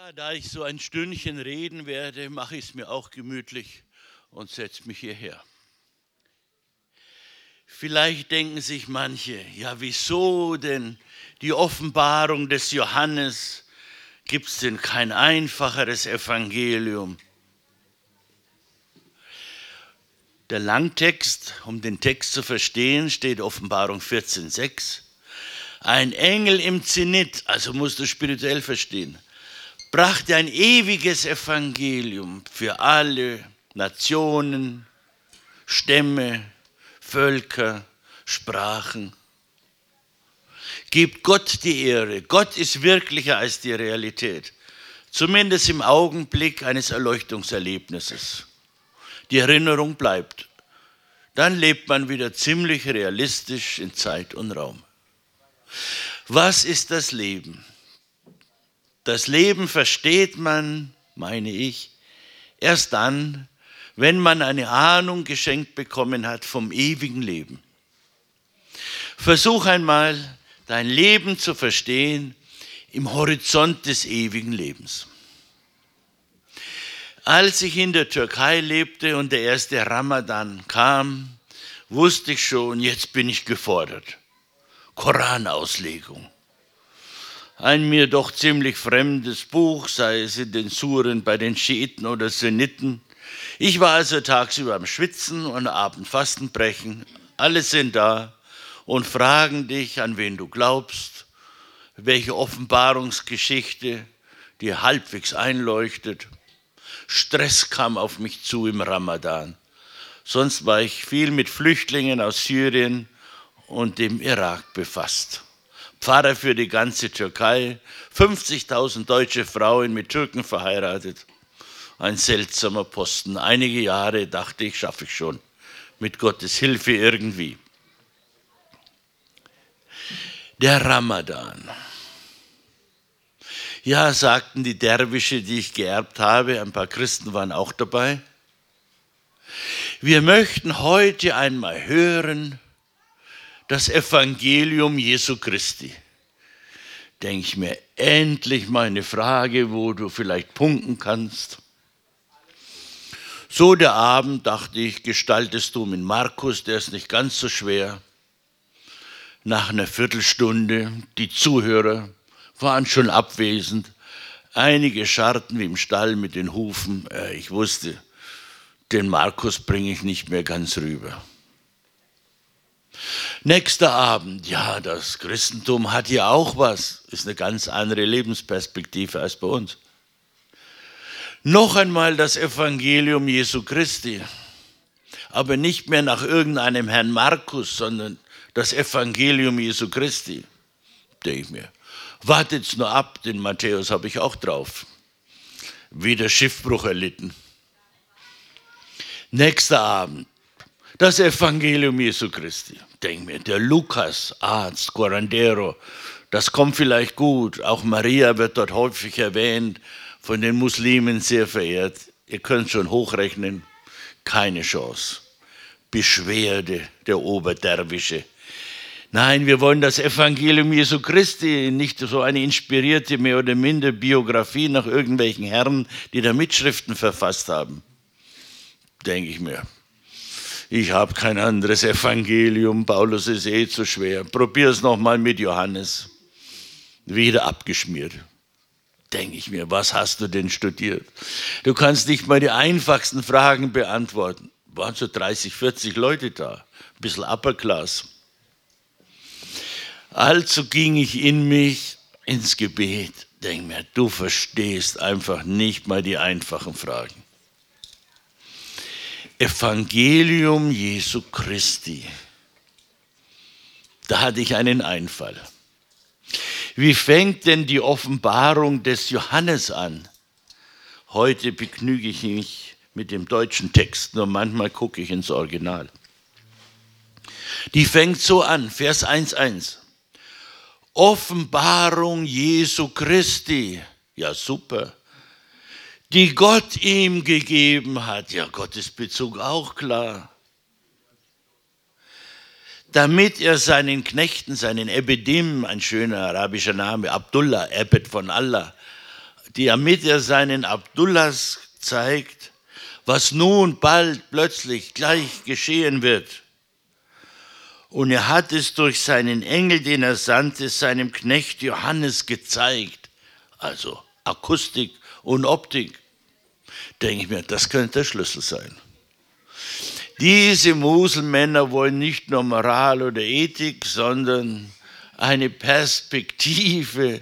Ja, da ich so ein Stündchen reden werde, mache ich es mir auch gemütlich und setze mich hierher. Vielleicht denken sich manche, ja, wieso denn die Offenbarung des Johannes? Gibt es denn kein einfacheres Evangelium? Der Langtext, um den Text zu verstehen, steht Offenbarung 14,6. Ein Engel im Zenit, also musst du spirituell verstehen, brachte ein ewiges Evangelium für alle Nationen, Stämme, Völker, Sprachen. Gebt Gott die Ehre. Gott ist wirklicher als die Realität. Zumindest im Augenblick eines Erleuchtungserlebnisses die Erinnerung bleibt, dann lebt man wieder ziemlich realistisch in Zeit und Raum. Was ist das Leben? Das Leben versteht man, meine ich, erst dann, wenn man eine Ahnung geschenkt bekommen hat vom ewigen Leben. Versuch einmal, dein Leben zu verstehen im Horizont des ewigen Lebens. Als ich in der Türkei lebte und der erste Ramadan kam, wusste ich schon, jetzt bin ich gefordert. Koranauslegung. Ein mir doch ziemlich fremdes Buch, sei es in den Suren bei den Schiiten oder Sunniten. Ich war also tagsüber am Schwitzen und abend Fastenbrechen. Alle sind da und fragen dich, an wen du glaubst, welche Offenbarungsgeschichte dir halbwegs einleuchtet. Stress kam auf mich zu im Ramadan. Sonst war ich viel mit Flüchtlingen aus Syrien und dem Irak befasst. Pfarrer für die ganze Türkei, 50.000 deutsche Frauen mit Türken verheiratet. Ein seltsamer Posten. Einige Jahre dachte ich, schaffe ich schon. Mit Gottes Hilfe irgendwie. Der Ramadan. Ja, sagten die Derwische, die ich geerbt habe, ein paar Christen waren auch dabei. Wir möchten heute einmal hören das Evangelium Jesu Christi. Denke ich mir, endlich mal eine Frage, wo du vielleicht punkten kannst. So der Abend, dachte ich, gestaltest du mit Markus, der ist nicht ganz so schwer. Nach einer Viertelstunde, die Zuhörer, waren schon abwesend. Einige scharrten wie im Stall mit den Hufen. Äh, ich wusste, den Markus bringe ich nicht mehr ganz rüber. Nächster Abend, ja, das Christentum hat ja auch was, ist eine ganz andere Lebensperspektive als bei uns. Noch einmal das Evangelium Jesu Christi, aber nicht mehr nach irgendeinem Herrn Markus, sondern das Evangelium Jesu Christi, denke ich mir. Wartet's nur ab, den Matthäus habe ich auch drauf. Wieder Schiffbruch erlitten. Nächster Abend, das Evangelium Jesu Christi. Denk mir, der Lukas, Arzt, Corandero, das kommt vielleicht gut. Auch Maria wird dort häufig erwähnt, von den Muslimen sehr verehrt. Ihr könnt schon hochrechnen, keine Chance. Beschwerde der Oberderwische Nein, wir wollen das Evangelium Jesu Christi, nicht so eine inspirierte, mehr oder minder Biografie nach irgendwelchen Herren, die da Mitschriften verfasst haben. Denke ich mir. Ich habe kein anderes Evangelium, Paulus ist eh zu schwer. Probier es nochmal mit Johannes. Wieder abgeschmiert. Denke ich mir, was hast du denn studiert? Du kannst nicht mal die einfachsten Fragen beantworten. Waren so 30, 40 Leute da, ein bisschen Upper Class. Also ging ich in mich ins Gebet. Denk mir, du verstehst einfach nicht mal die einfachen Fragen. Evangelium Jesu Christi. Da hatte ich einen Einfall. Wie fängt denn die Offenbarung des Johannes an? Heute begnüge ich mich mit dem deutschen Text, nur manchmal gucke ich ins Original. Die fängt so an, Vers 1.1. Offenbarung Jesu Christi. Ja, super. Die Gott ihm gegeben hat. Ja, Gottes Bezug auch klar. Damit er seinen Knechten, seinen Ebedim, ein schöner arabischer Name, Abdullah, Ebed von Allah, damit er seinen Abdullahs zeigt, was nun bald plötzlich gleich geschehen wird. Und er hat es durch seinen Engel, den er sandte, seinem Knecht Johannes gezeigt. Also Akustik und Optik. Denke ich mir, das könnte der Schlüssel sein. Diese Muselmänner wollen nicht nur Moral oder Ethik, sondern eine Perspektive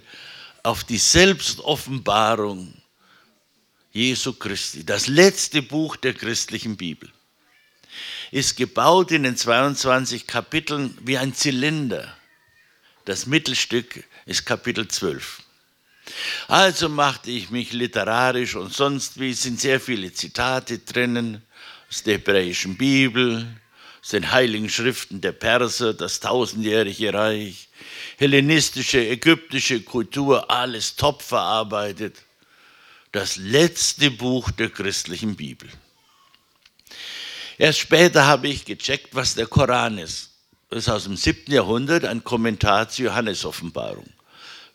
auf die Selbstoffenbarung Jesu Christi. Das letzte Buch der christlichen Bibel ist gebaut in den 22 Kapiteln wie ein Zylinder. Das Mittelstück ist Kapitel 12. Also machte ich mich literarisch und sonst wie, sind sehr viele Zitate drinnen aus der hebräischen Bibel, aus den heiligen Schriften der Perser, das tausendjährige Reich, hellenistische, ägyptische Kultur, alles top verarbeitet. Das letzte Buch der christlichen Bibel. Erst später habe ich gecheckt, was der Koran ist. Das ist aus dem 7. Jahrhundert ein Kommentar zur Johannesoffenbarung.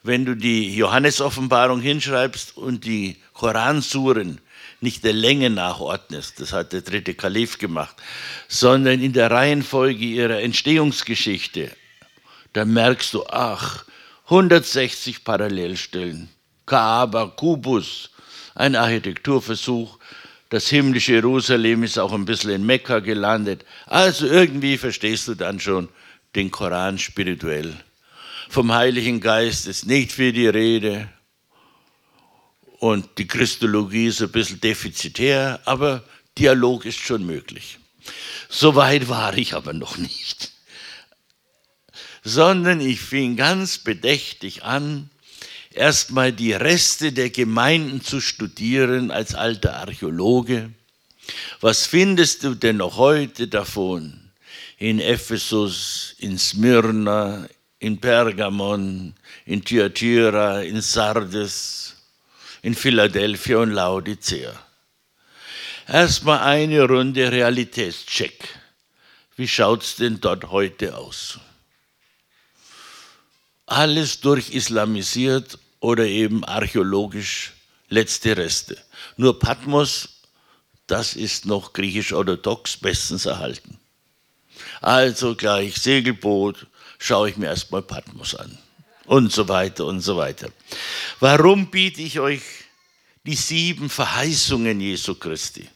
Wenn du die Johannesoffenbarung hinschreibst und die Koransuren nicht der Länge nachordnest, das hat der dritte Kalif gemacht, sondern in der Reihenfolge ihrer Entstehungsgeschichte, dann merkst du, ach, 160 Parallelstellen, Kaaba, Kubus, ein Architekturversuch, das himmlische Jerusalem ist auch ein bisschen in Mekka gelandet. Also irgendwie verstehst du dann schon den Koran spirituell. Vom Heiligen Geist ist nicht viel die Rede. Und die Christologie ist ein bisschen defizitär, aber Dialog ist schon möglich. So weit war ich aber noch nicht. Sondern ich fing ganz bedächtig an, erstmal die Reste der Gemeinden zu studieren als alter Archäologe. Was findest du denn noch heute davon? In Ephesus, in Smyrna, in Pergamon, in Thyatira, in Sardes, in Philadelphia und Laodicea. Erstmal eine Runde Realitätscheck. Wie schaut es denn dort heute aus? Alles durchislamisiert oder eben archäologisch letzte Reste. Nur Patmos, das ist noch griechisch-orthodox bestens erhalten. Also gleich Segelboot, schaue ich mir erstmal Patmos an. Und so weiter und so weiter. Warum biete ich euch die sieben Verheißungen Jesu Christi?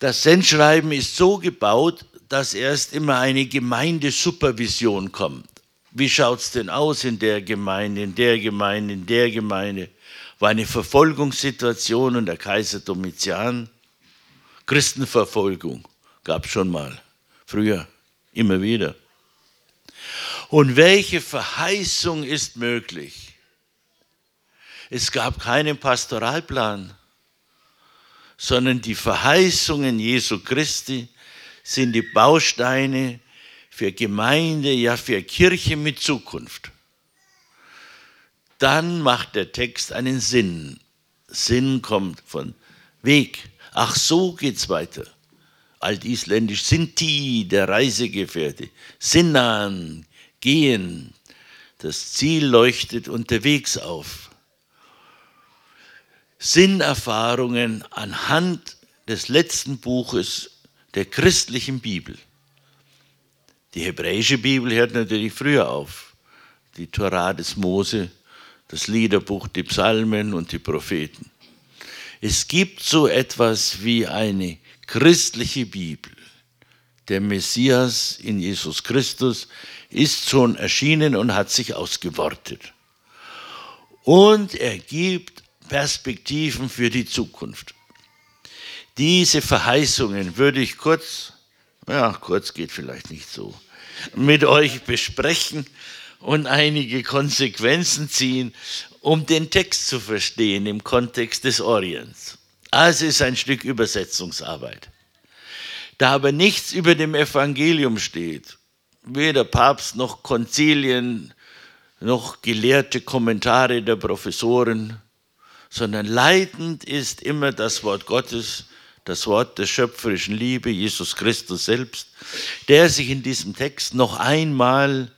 Das Sendschreiben ist so gebaut, dass erst immer eine Gemeindesupervision kommt. Wie schaut es denn aus in der Gemeinde, in der Gemeinde, in der Gemeinde? War eine Verfolgungssituation und der Kaiser Domitian. Christenverfolgung gab es schon mal, früher, immer wieder. Und welche Verheißung ist möglich? Es gab keinen Pastoralplan, sondern die Verheißungen Jesu Christi sind die Bausteine für Gemeinde, ja für Kirche mit Zukunft. Dann macht der Text einen Sinn. Sinn kommt von Weg. Ach, so geht's weiter. Altisländisch Sinti, der Reisegefährte. Sinnern, gehen. Das Ziel leuchtet unterwegs auf. Sinnerfahrungen anhand des letzten Buches der christlichen Bibel. Die hebräische Bibel hört natürlich früher auf. Die Torah des Mose, das Liederbuch, die Psalmen und die Propheten. Es gibt so etwas wie eine christliche Bibel. Der Messias in Jesus Christus ist schon erschienen und hat sich ausgewortet. Und er gibt Perspektiven für die Zukunft. Diese Verheißungen würde ich kurz ja, kurz geht vielleicht nicht so, mit euch besprechen und einige Konsequenzen ziehen, um den Text zu verstehen im Kontext des Orients. Also ist ein Stück Übersetzungsarbeit. Da aber nichts über dem Evangelium steht, weder Papst noch Konzilien noch gelehrte Kommentare der Professoren, sondern leitend ist immer das Wort Gottes, das Wort der schöpferischen Liebe, Jesus Christus selbst, der sich in diesem Text noch einmal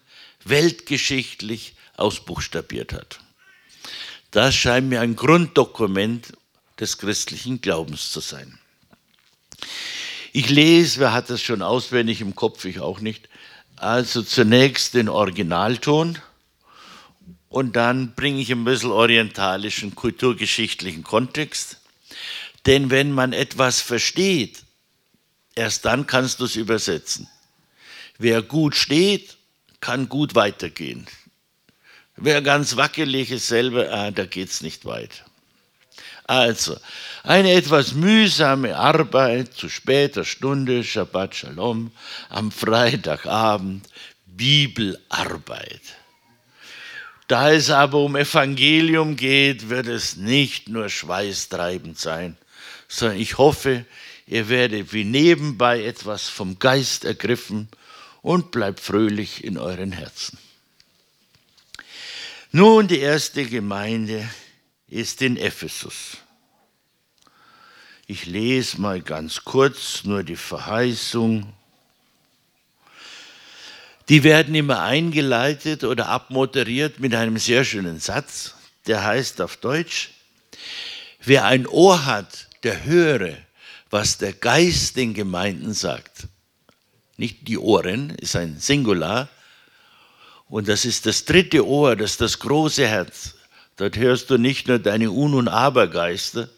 weltgeschichtlich ausbuchstabiert hat. Das scheint mir ein Grunddokument des christlichen Glaubens zu sein. Ich lese, wer hat das schon auswendig im Kopf, ich auch nicht. Also zunächst den Originalton und dann bringe ich ein bisschen orientalischen, kulturgeschichtlichen Kontext. Denn wenn man etwas versteht, erst dann kannst du es übersetzen. Wer gut steht, kann gut weitergehen. Wer ganz wackelig ist selber, ah, da geht es nicht weiter. Also, eine etwas mühsame Arbeit zu später Stunde, Shabbat Shalom, am Freitagabend, Bibelarbeit. Da es aber um Evangelium geht, wird es nicht nur schweißtreibend sein, sondern ich hoffe, ihr werdet wie nebenbei etwas vom Geist ergriffen und bleibt fröhlich in euren Herzen. Nun, die erste Gemeinde ist in Ephesus. Ich lese mal ganz kurz nur die Verheißung. Die werden immer eingeleitet oder abmoderiert mit einem sehr schönen Satz, der heißt auf Deutsch, wer ein Ohr hat, der höre, was der Geist den Gemeinden sagt. Nicht die Ohren, ist ein Singular. Und das ist das dritte Ohr, das ist das große Herz. Dort hörst du nicht nur deine Un- und Abergeister,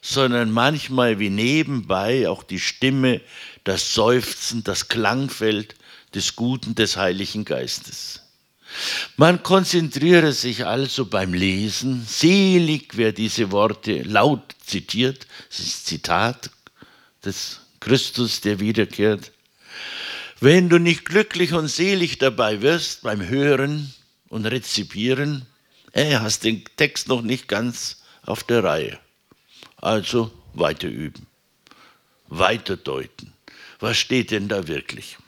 sondern manchmal wie nebenbei auch die Stimme, das Seufzen, das Klangfeld des Guten des Heiligen Geistes. Man konzentriere sich also beim Lesen, selig wer diese Worte laut zitiert, das ist Zitat des Christus, der wiederkehrt. Wenn du nicht glücklich und selig dabei wirst beim Hören und Rezipieren, äh, hast den Text noch nicht ganz auf der Reihe. Also weiter üben, weiter deuten. Was steht denn da wirklich?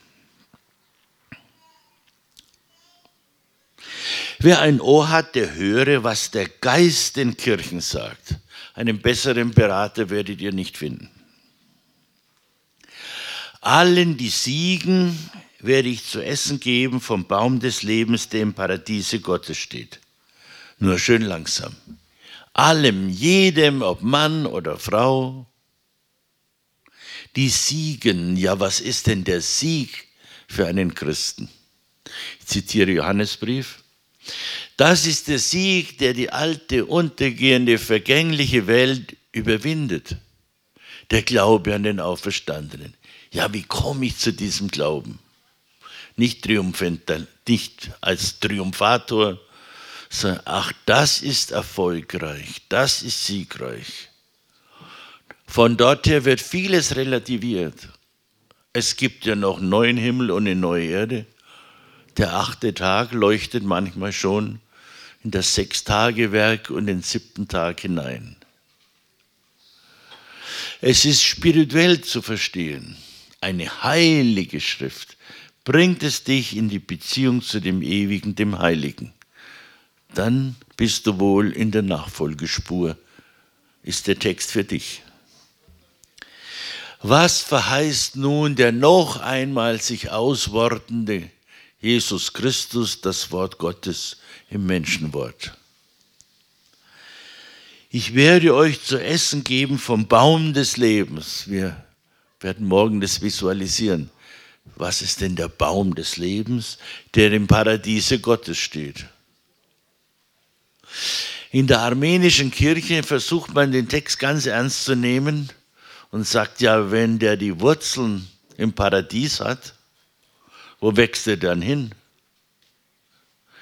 Wer ein Ohr hat, der höre, was der Geist den Kirchen sagt. Einen besseren Berater werdet ihr nicht finden. Allen, die siegen, werde ich zu essen geben vom Baum des Lebens, der im Paradiese Gottes steht. Nur schön langsam allem, jedem, ob Mann oder Frau. Die siegen, ja, was ist denn der Sieg für einen Christen? Ich zitiere Johannesbrief. Das ist der Sieg, der die alte, untergehende, vergängliche Welt überwindet. Der Glaube an den Auferstandenen. Ja, wie komme ich zu diesem Glauben? Nicht, nicht als Triumphator, sondern ach, das ist erfolgreich, das ist siegreich. Von dort her wird vieles relativiert. Es gibt ja noch neuen Himmel und eine neue Erde. Der achte Tag leuchtet manchmal schon in das Sechstagewerk und den siebten Tag hinein. Es ist spirituell zu verstehen. Eine heilige Schrift bringt es dich in die Beziehung zu dem Ewigen, dem Heiligen dann bist du wohl in der Nachfolgespur, ist der Text für dich. Was verheißt nun der noch einmal sich auswortende Jesus Christus, das Wort Gottes im Menschenwort? Ich werde euch zu essen geben vom Baum des Lebens. Wir werden morgen das visualisieren. Was ist denn der Baum des Lebens, der im Paradiese Gottes steht? In der armenischen Kirche versucht man den Text ganz ernst zu nehmen und sagt ja, wenn der die Wurzeln im Paradies hat, wo wächst er dann hin?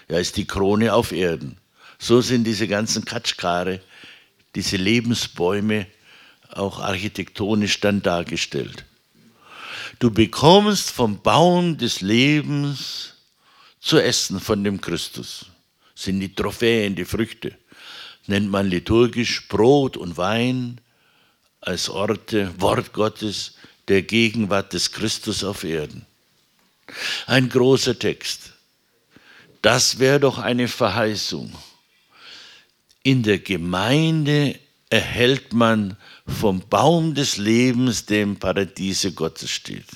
Ja, ist die Krone auf Erden. So sind diese ganzen Katschkare, diese Lebensbäume auch architektonisch dann dargestellt. Du bekommst vom Baum des Lebens zu essen von dem Christus sind die Trophäen, die Früchte. Nennt man liturgisch Brot und Wein als Orte, Wort Gottes, der Gegenwart des Christus auf Erden. Ein großer Text. Das wäre doch eine Verheißung. In der Gemeinde erhält man vom Baum des Lebens, der im Paradiese Gottes steht.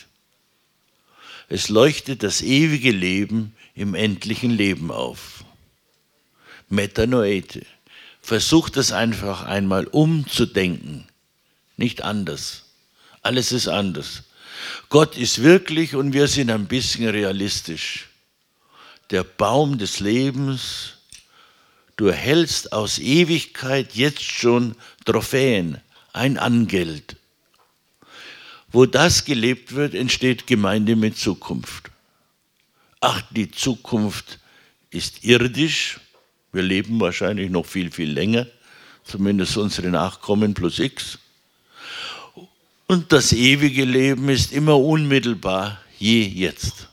Es leuchtet das ewige Leben im endlichen Leben auf. Metanoete. Versucht es einfach einmal umzudenken. Nicht anders. Alles ist anders. Gott ist wirklich und wir sind ein bisschen realistisch. Der Baum des Lebens, du erhältst aus Ewigkeit jetzt schon Trophäen, ein Angeld. Wo das gelebt wird, entsteht Gemeinde mit Zukunft. Ach, die Zukunft ist irdisch. Wir leben wahrscheinlich noch viel, viel länger, zumindest unsere Nachkommen plus X. Und das ewige Leben ist immer unmittelbar, je jetzt.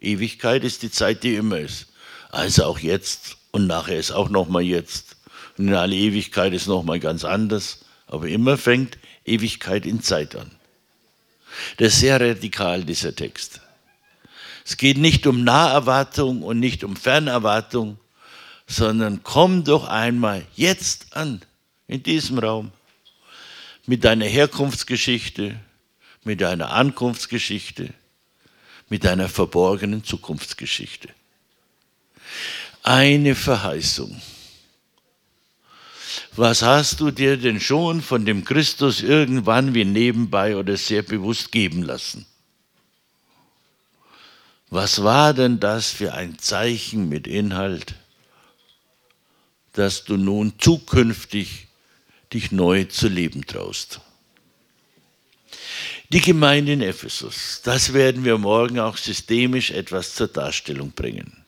Ewigkeit ist die Zeit, die immer ist. Also auch jetzt und nachher ist auch nochmal jetzt. Und in alle Ewigkeit ist nochmal ganz anders. Aber immer fängt Ewigkeit in Zeit an. Das ist sehr radikal, dieser Text. Es geht nicht um Naherwartung und nicht um Fernerwartung, sondern komm doch einmal jetzt an, in diesem Raum mit deiner Herkunftsgeschichte, mit deiner Ankunftsgeschichte, mit deiner verborgenen Zukunftsgeschichte. Eine Verheißung. Was hast du dir denn schon von dem Christus irgendwann wie nebenbei oder sehr bewusst geben lassen? Was war denn das für ein Zeichen mit Inhalt, dass du nun zukünftig dich neu zu leben traust. Die Gemeinde in Ephesus, das werden wir morgen auch systemisch etwas zur Darstellung bringen.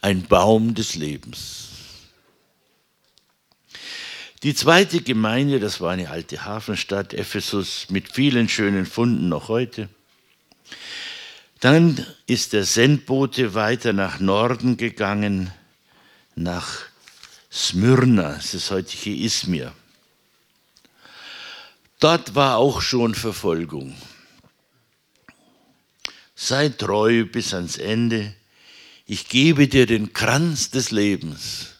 Ein Baum des Lebens. Die zweite Gemeinde, das war eine alte Hafenstadt, Ephesus, mit vielen schönen Funden noch heute. Dann ist der Sendbote weiter nach Norden gegangen, nach Smyrna, das heutige Izmir. Dort war auch schon Verfolgung. Sei treu bis ans Ende. Ich gebe dir den Kranz des Lebens.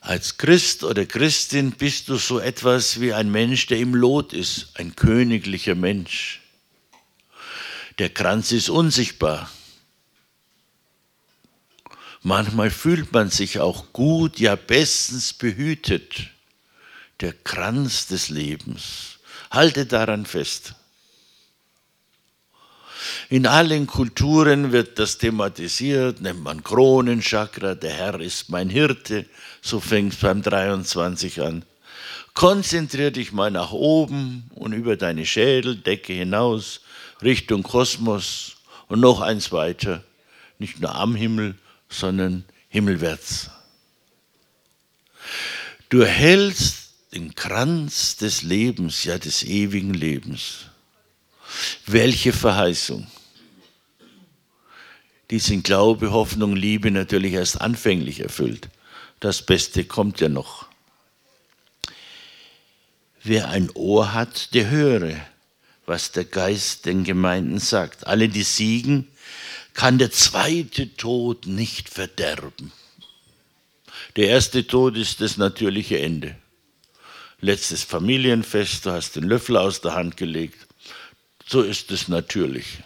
Als Christ oder Christin bist du so etwas wie ein Mensch, der im Lot ist, ein königlicher Mensch. Der Kranz ist unsichtbar. Manchmal fühlt man sich auch gut, ja bestens behütet. Der Kranz des Lebens. Halte daran fest. In allen Kulturen wird das thematisiert, nennt man Kronenchakra, der Herr ist mein Hirte, so fängt es beim 23 an. Konzentrier dich mal nach oben und über deine Schädeldecke hinaus, Richtung Kosmos und noch eins weiter, nicht nur am Himmel, sondern himmelwärts. Du hältst den Kranz des Lebens, ja des ewigen Lebens. Welche Verheißung! Die sind Glaube, Hoffnung, Liebe natürlich erst anfänglich erfüllt. Das Beste kommt ja noch. Wer ein Ohr hat, der höre, was der Geist den Gemeinden sagt. Alle, die siegen, kann der zweite Tod nicht verderben. Der erste Tod ist das natürliche Ende. Letztes Familienfest, du hast den Löffel aus der Hand gelegt. So ist es natürlich.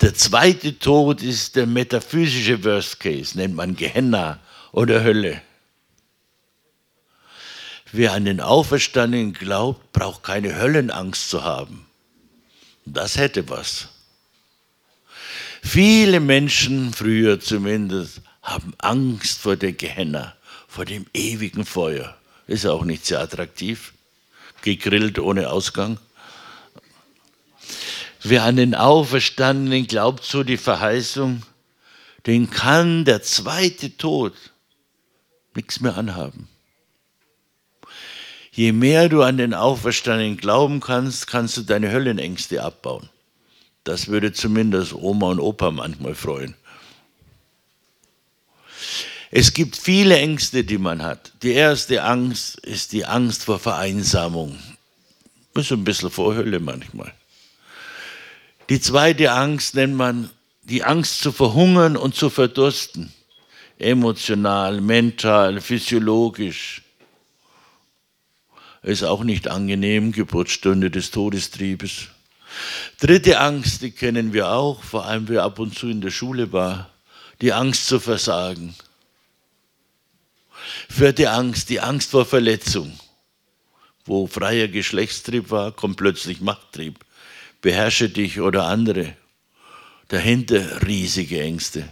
Der zweite Tod ist der metaphysische Worst Case, nennt man Gehenna oder Hölle. Wer an den Auferstandenen glaubt, braucht keine Höllenangst zu haben. Das hätte was. Viele Menschen, früher zumindest, haben Angst vor der Gehenna, vor dem ewigen Feuer. Ist auch nicht sehr attraktiv. Gegrillt ohne Ausgang. Wer an den Auferstandenen glaubt, so die Verheißung, den kann der zweite Tod nichts mehr anhaben. Je mehr du an den Auferstandenen glauben kannst, kannst du deine Höllenängste abbauen. Das würde zumindest Oma und Opa manchmal freuen. Es gibt viele Ängste, die man hat. Die erste Angst ist die Angst vor Vereinsamung. Das ist ein bisschen vor Hölle manchmal. Die zweite Angst nennt man die Angst zu verhungern und zu verdursten. Emotional, mental, physiologisch. Ist auch nicht angenehm, Geburtsstunde des Todestriebes. Dritte Angst, die kennen wir auch, vor allem wer ab und zu in der Schule war, die Angst zu versagen. Vierte Angst, die Angst vor Verletzung. Wo freier Geschlechtstrieb war, kommt plötzlich Machttrieb. Beherrsche dich oder andere. Dahinter riesige Ängste.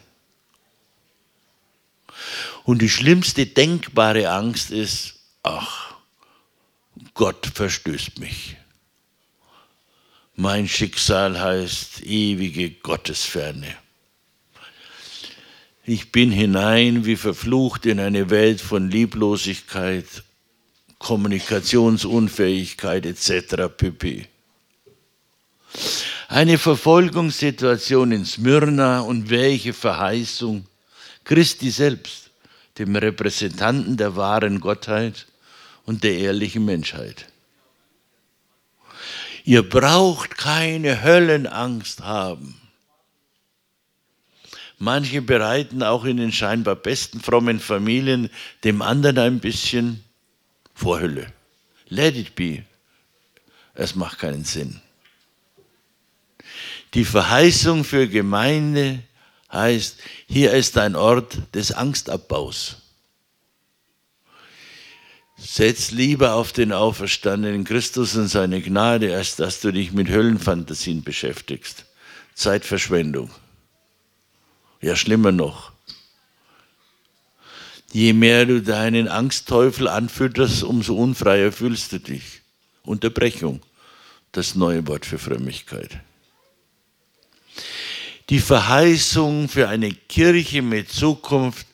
Und die schlimmste denkbare Angst ist, ach, Gott verstößt mich. Mein Schicksal heißt ewige Gottesferne. Ich bin hinein wie verflucht in eine Welt von Lieblosigkeit, Kommunikationsunfähigkeit etc. pp. Eine Verfolgungssituation in Smyrna und welche Verheißung Christi selbst, dem Repräsentanten der wahren Gottheit und der ehrlichen Menschheit. Ihr braucht keine Höllenangst haben. Manche bereiten auch in den scheinbar besten frommen Familien dem anderen ein bisschen Vorhülle. Let it be. Es macht keinen Sinn. Die Verheißung für Gemeinde heißt, hier ist ein Ort des Angstabbaus. Setz lieber auf den auferstandenen Christus und seine Gnade, als dass du dich mit Höllenfantasien beschäftigst. Zeitverschwendung. Ja, schlimmer noch. Je mehr du deinen Angstteufel anfütterst, umso unfreier fühlst du dich. Unterbrechung, das neue Wort für Frömmigkeit. Die Verheißung für eine Kirche mit Zukunft,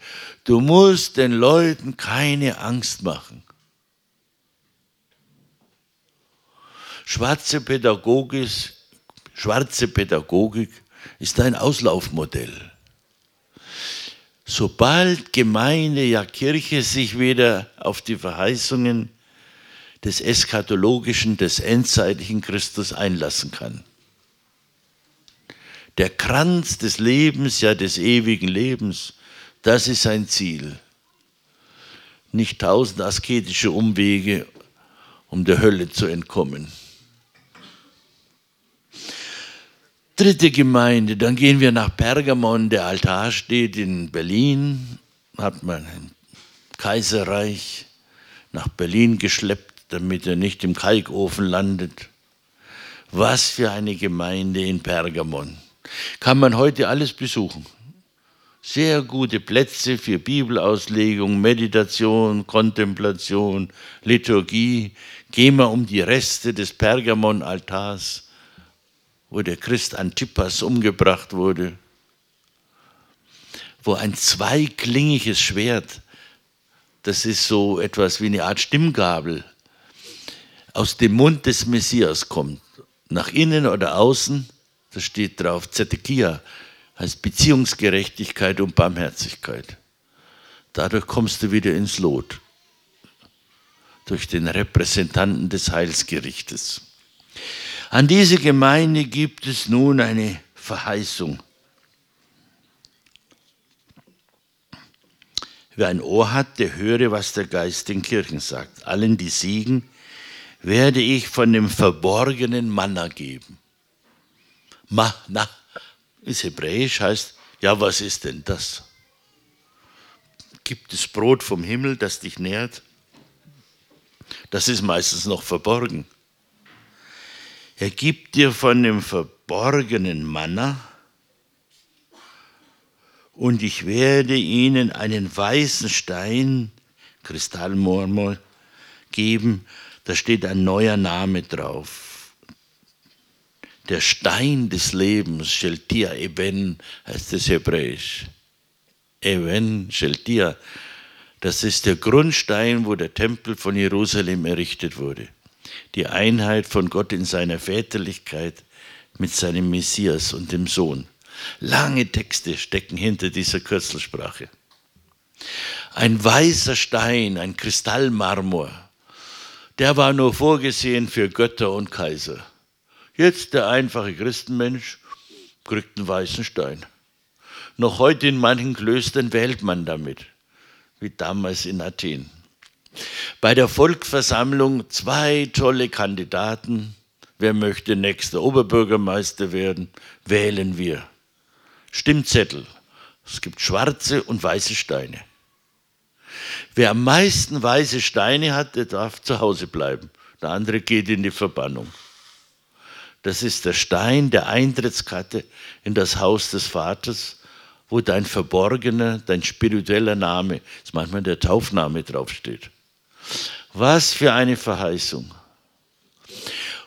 du musst den Leuten keine Angst machen. Schwarze Pädagogik, schwarze Pädagogik ist ein Auslaufmodell. Sobald Gemeinde, ja Kirche sich wieder auf die Verheißungen des eschatologischen, des endzeitlichen Christus einlassen kann. Der Kranz des Lebens, ja des ewigen Lebens, das ist sein Ziel. Nicht tausend asketische Umwege, um der Hölle zu entkommen. Dritte Gemeinde, dann gehen wir nach Pergamon, der Altar steht in Berlin, hat man ein Kaiserreich nach Berlin geschleppt, damit er nicht im Kalkofen landet. Was für eine Gemeinde in Pergamon. Kann man heute alles besuchen. Sehr gute Plätze für Bibelauslegung, Meditation, Kontemplation, Liturgie. Gehen wir um die Reste des Pergamon-Altars wo der Christ Antipas umgebracht wurde, wo ein zweiklingiges Schwert, das ist so etwas wie eine Art Stimmgabel, aus dem Mund des Messias kommt, nach innen oder außen, da steht drauf Zedekia, heißt Beziehungsgerechtigkeit und Barmherzigkeit. Dadurch kommst du wieder ins Lot, durch den Repräsentanten des Heilsgerichtes. An diese Gemeinde gibt es nun eine Verheißung. Wer ein Ohr hat, der höre, was der Geist den Kirchen sagt. Allen, die siegen, werde ich von dem verborgenen Manna geben. Manna ist hebräisch, heißt, ja, was ist denn das? Gibt es Brot vom Himmel, das dich nährt? Das ist meistens noch verborgen. Er gibt dir von dem verborgenen Manna und ich werde ihnen einen weißen Stein, Kristallmormor, geben, da steht ein neuer Name drauf. Der Stein des Lebens, Sheltia Eben, heißt es hebräisch. Eben, Sheltia, das ist der Grundstein, wo der Tempel von Jerusalem errichtet wurde die Einheit von Gott in seiner Väterlichkeit mit seinem Messias und dem Sohn. Lange Texte stecken hinter dieser Kürzelsprache. Ein weißer Stein, ein Kristallmarmor, der war nur vorgesehen für Götter und Kaiser. Jetzt der einfache Christenmensch kriegt einen weißen Stein. Noch heute in manchen Klöstern wählt man damit, wie damals in Athen. Bei der Volksversammlung zwei tolle Kandidaten. Wer möchte nächster Oberbürgermeister werden? Wählen wir. Stimmzettel. Es gibt schwarze und weiße Steine. Wer am meisten weiße Steine hat, der darf zu Hause bleiben. Der andere geht in die Verbannung. Das ist der Stein der Eintrittskarte in das Haus des Vaters, wo dein verborgener, dein spiritueller Name, ist manchmal der Taufname draufsteht. Was für eine Verheißung.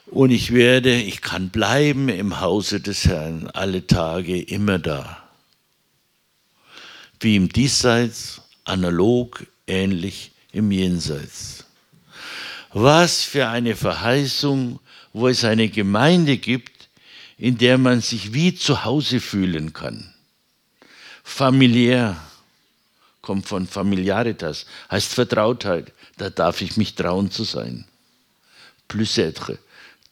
Und ich werde, ich kann bleiben im Hause des Herrn alle Tage immer da. Wie im Diesseits, analog, ähnlich im Jenseits. Was für eine Verheißung, wo es eine Gemeinde gibt, in der man sich wie zu Hause fühlen kann. Familiär, kommt von Familiaritas, heißt Vertrautheit. Da darf ich mich trauen zu sein. Plus être,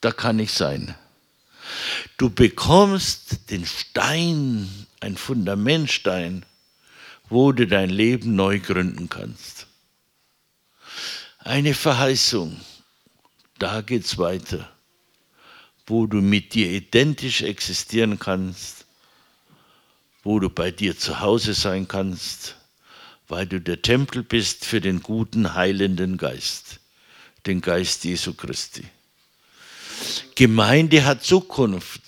da kann ich sein. Du bekommst den Stein, ein Fundamentstein, wo du dein Leben neu gründen kannst. Eine Verheißung, da geht es weiter, wo du mit dir identisch existieren kannst, wo du bei dir zu Hause sein kannst, weil du der Tempel bist für den guten, heilenden Geist, den Geist Jesu Christi. Gemeinde hat Zukunft,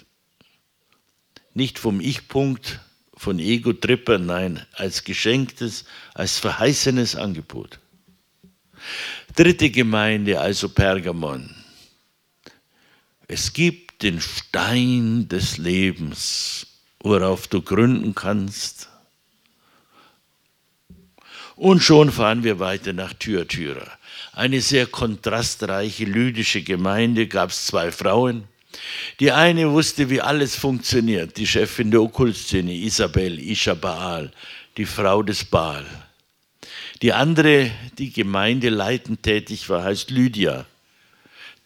nicht vom Ich-Punkt, von Ego-Tripper, nein, als geschenktes, als verheißenes Angebot. Dritte Gemeinde, also Pergamon. Es gibt den Stein des Lebens, worauf du gründen kannst. Und schon fahren wir weiter nach Thyatira. Eine sehr kontrastreiche lydische Gemeinde, gab es zwei Frauen, die eine wusste, wie alles funktioniert, die Chefin der Okkultszene, Isabel, Isha Baal, die Frau des Baal. Die andere, die gemeindeleitend tätig war, heißt Lydia,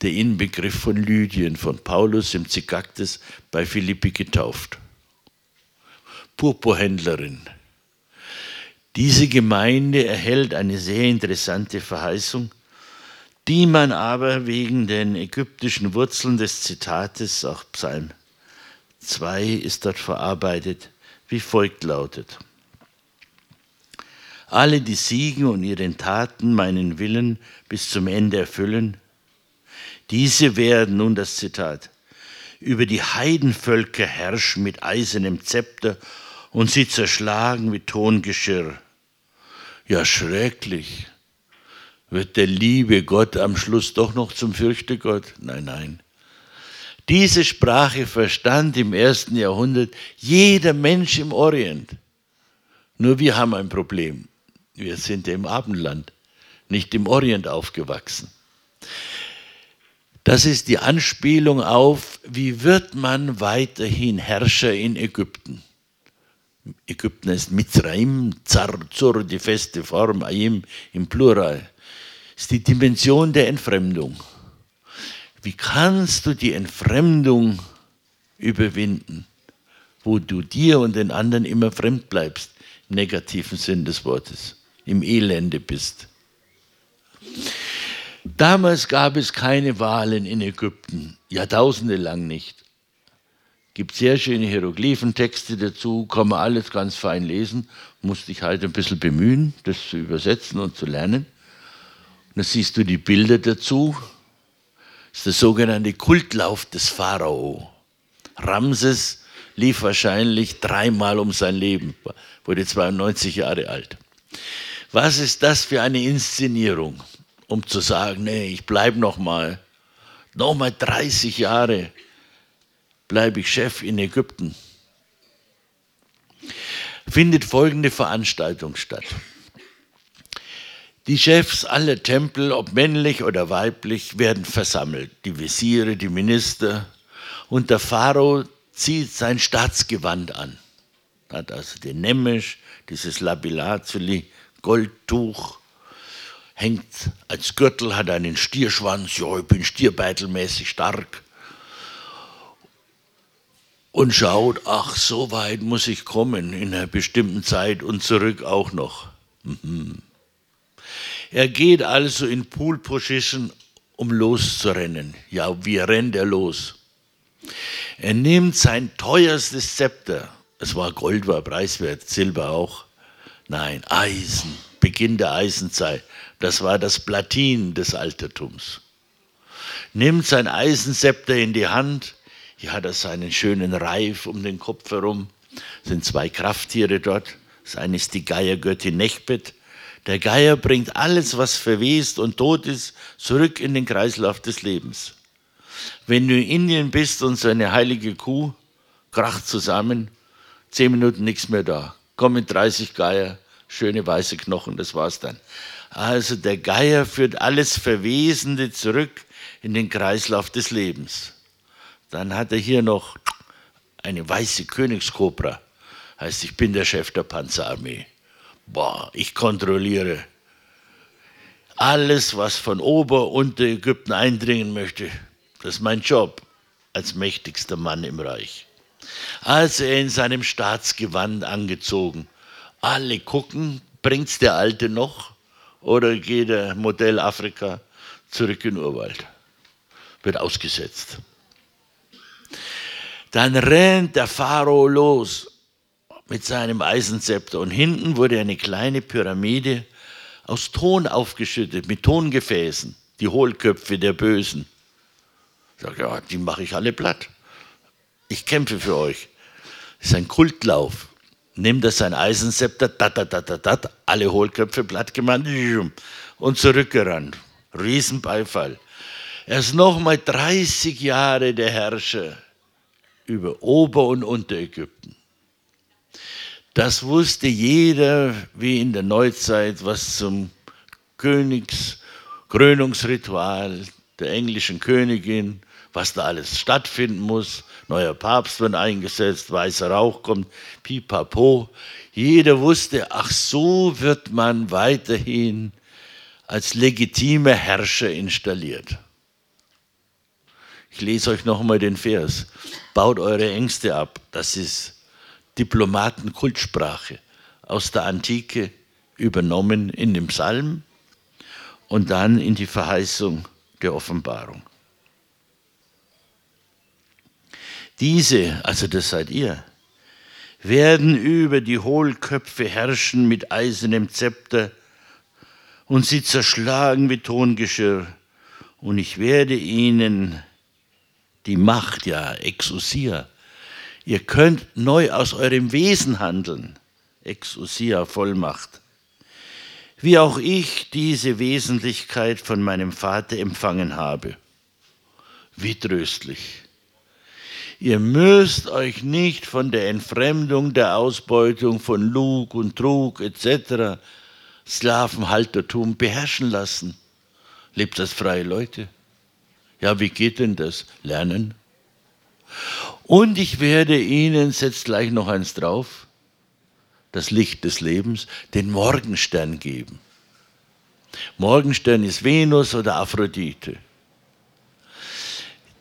der Inbegriff von Lydien, von Paulus im Zikaktes bei Philippi getauft. Purpurhändlerin. Diese Gemeinde erhält eine sehr interessante Verheißung die man aber wegen den ägyptischen Wurzeln des Zitates, auch Psalm 2 ist dort verarbeitet, wie folgt lautet. Alle, die siegen und ihren Taten meinen Willen bis zum Ende erfüllen, diese werden, nun das Zitat, über die Heidenvölker herrschen mit eisernem Zepter und sie zerschlagen wie Tongeschirr. Ja, schrecklich. Wird der liebe Gott am Schluss doch noch zum Fürchtegott? Nein, nein. Diese Sprache verstand im ersten Jahrhundert jeder Mensch im Orient. Nur wir haben ein Problem. Wir sind im Abendland, nicht im Orient aufgewachsen. Das ist die Anspielung auf, wie wird man weiterhin Herrscher in Ägypten. Ägypten ist Mitzrayim, Zar, Zur, die feste Form, Ayim im Plural ist die Dimension der Entfremdung. Wie kannst du die Entfremdung überwinden, wo du dir und den anderen immer fremd bleibst, im negativen Sinn des Wortes, im Elende bist? Damals gab es keine Wahlen in Ägypten, Jahrtausende lang nicht. Gibt sehr schöne Hieroglyphentexte dazu, kann man alles ganz fein lesen. Musste ich halt ein bisschen bemühen, das zu übersetzen und zu lernen. Da siehst du die Bilder dazu. Das ist der sogenannte Kultlauf des Pharao. Ramses lief wahrscheinlich dreimal um sein Leben, wurde 92 Jahre alt. Was ist das für eine Inszenierung, um zu sagen, nee, ich bleibe noch mal, noch mal 30 Jahre bleibe ich Chef in Ägypten. Findet folgende Veranstaltung statt. Die Chefs aller Tempel, ob männlich oder weiblich, werden versammelt. Die Visiere, die Minister. Und der Pharao zieht sein Staatsgewand an. Hat also den Nemesch, dieses Labilazuli, Goldtuch, hängt als Gürtel, hat einen Stierschwanz, ja, ich bin stierbeitelmäßig stark. Und schaut, ach, so weit muss ich kommen in einer bestimmten Zeit und zurück auch noch. Mhm. Er geht also in Pool Position, um loszurennen. Ja, wie rennt er los? Er nimmt sein teuerstes Zepter. Es war Gold, war preiswert, Silber auch. Nein, Eisen, Beginn der Eisenzeit. Das war das Platin des Altertums. Nimmt sein Eisenzepter in die Hand, hier hat er seinen schönen Reif um den Kopf herum, sind zwei Krafttiere dort. Das eine ist die Geiergöttin Nechbet. Der Geier bringt alles, was verwest und tot ist, zurück in den Kreislauf des Lebens. Wenn du in Indien bist und so eine heilige Kuh kracht zusammen, zehn Minuten nichts mehr da. Kommen 30 Geier, schöne weiße Knochen, das war's dann. Also der Geier führt alles Verwesende zurück in den Kreislauf des Lebens. Dann hat er hier noch eine weiße Königskobra. Heißt, ich bin der Chef der Panzerarmee. Boah, ich kontrolliere alles, was von Ober- und Ägypten eindringen möchte. Das ist mein Job als mächtigster Mann im Reich. Als er in seinem Staatsgewand angezogen, alle gucken, bringt's der Alte noch oder geht der Modell Afrika zurück in Urwald? Wird ausgesetzt. Dann rennt der Pharao los mit seinem Eisenzepter und hinten wurde eine kleine Pyramide aus Ton aufgeschüttet, mit Tongefäßen, die Hohlköpfe der Bösen. Sag ja, die mache ich alle platt. Ich kämpfe für euch. Das ist ein Kultlauf. Nimmt er sein Eisenzepter, dat, dat, dat, dat, dat, alle Hohlköpfe platt gemacht und zurückgerannt. Riesenbeifall. Er ist nochmal 30 Jahre der Herrscher über Ober- und Unterägypten. Das wusste jeder, wie in der Neuzeit, was zum Königskrönungsritual der englischen Königin, was da alles stattfinden muss. Neuer Papst wird eingesetzt, weißer Rauch kommt, pipapo. Jeder wusste, ach so wird man weiterhin als legitimer Herrscher installiert. Ich lese euch nochmal den Vers. Baut eure Ängste ab. Das ist Diplomatenkultsprache aus der Antike übernommen in dem Psalm und dann in die Verheißung der Offenbarung. Diese, also das seid ihr, werden über die Hohlköpfe herrschen mit eisernem Zepter und sie zerschlagen wie Tongeschirr. Und ich werde ihnen die Macht, ja, Exousia. Ihr könnt neu aus eurem Wesen handeln. Exousia, Vollmacht. Wie auch ich diese Wesentlichkeit von meinem Vater empfangen habe. Wie tröstlich. Ihr müsst euch nicht von der Entfremdung, der Ausbeutung von Lug und Trug etc., Sklavenhaltertum beherrschen lassen. Lebt als freie Leute. Ja, wie geht denn das? Lernen. Und ich werde Ihnen, setzt gleich noch eins drauf, das Licht des Lebens, den Morgenstern geben. Morgenstern ist Venus oder Aphrodite.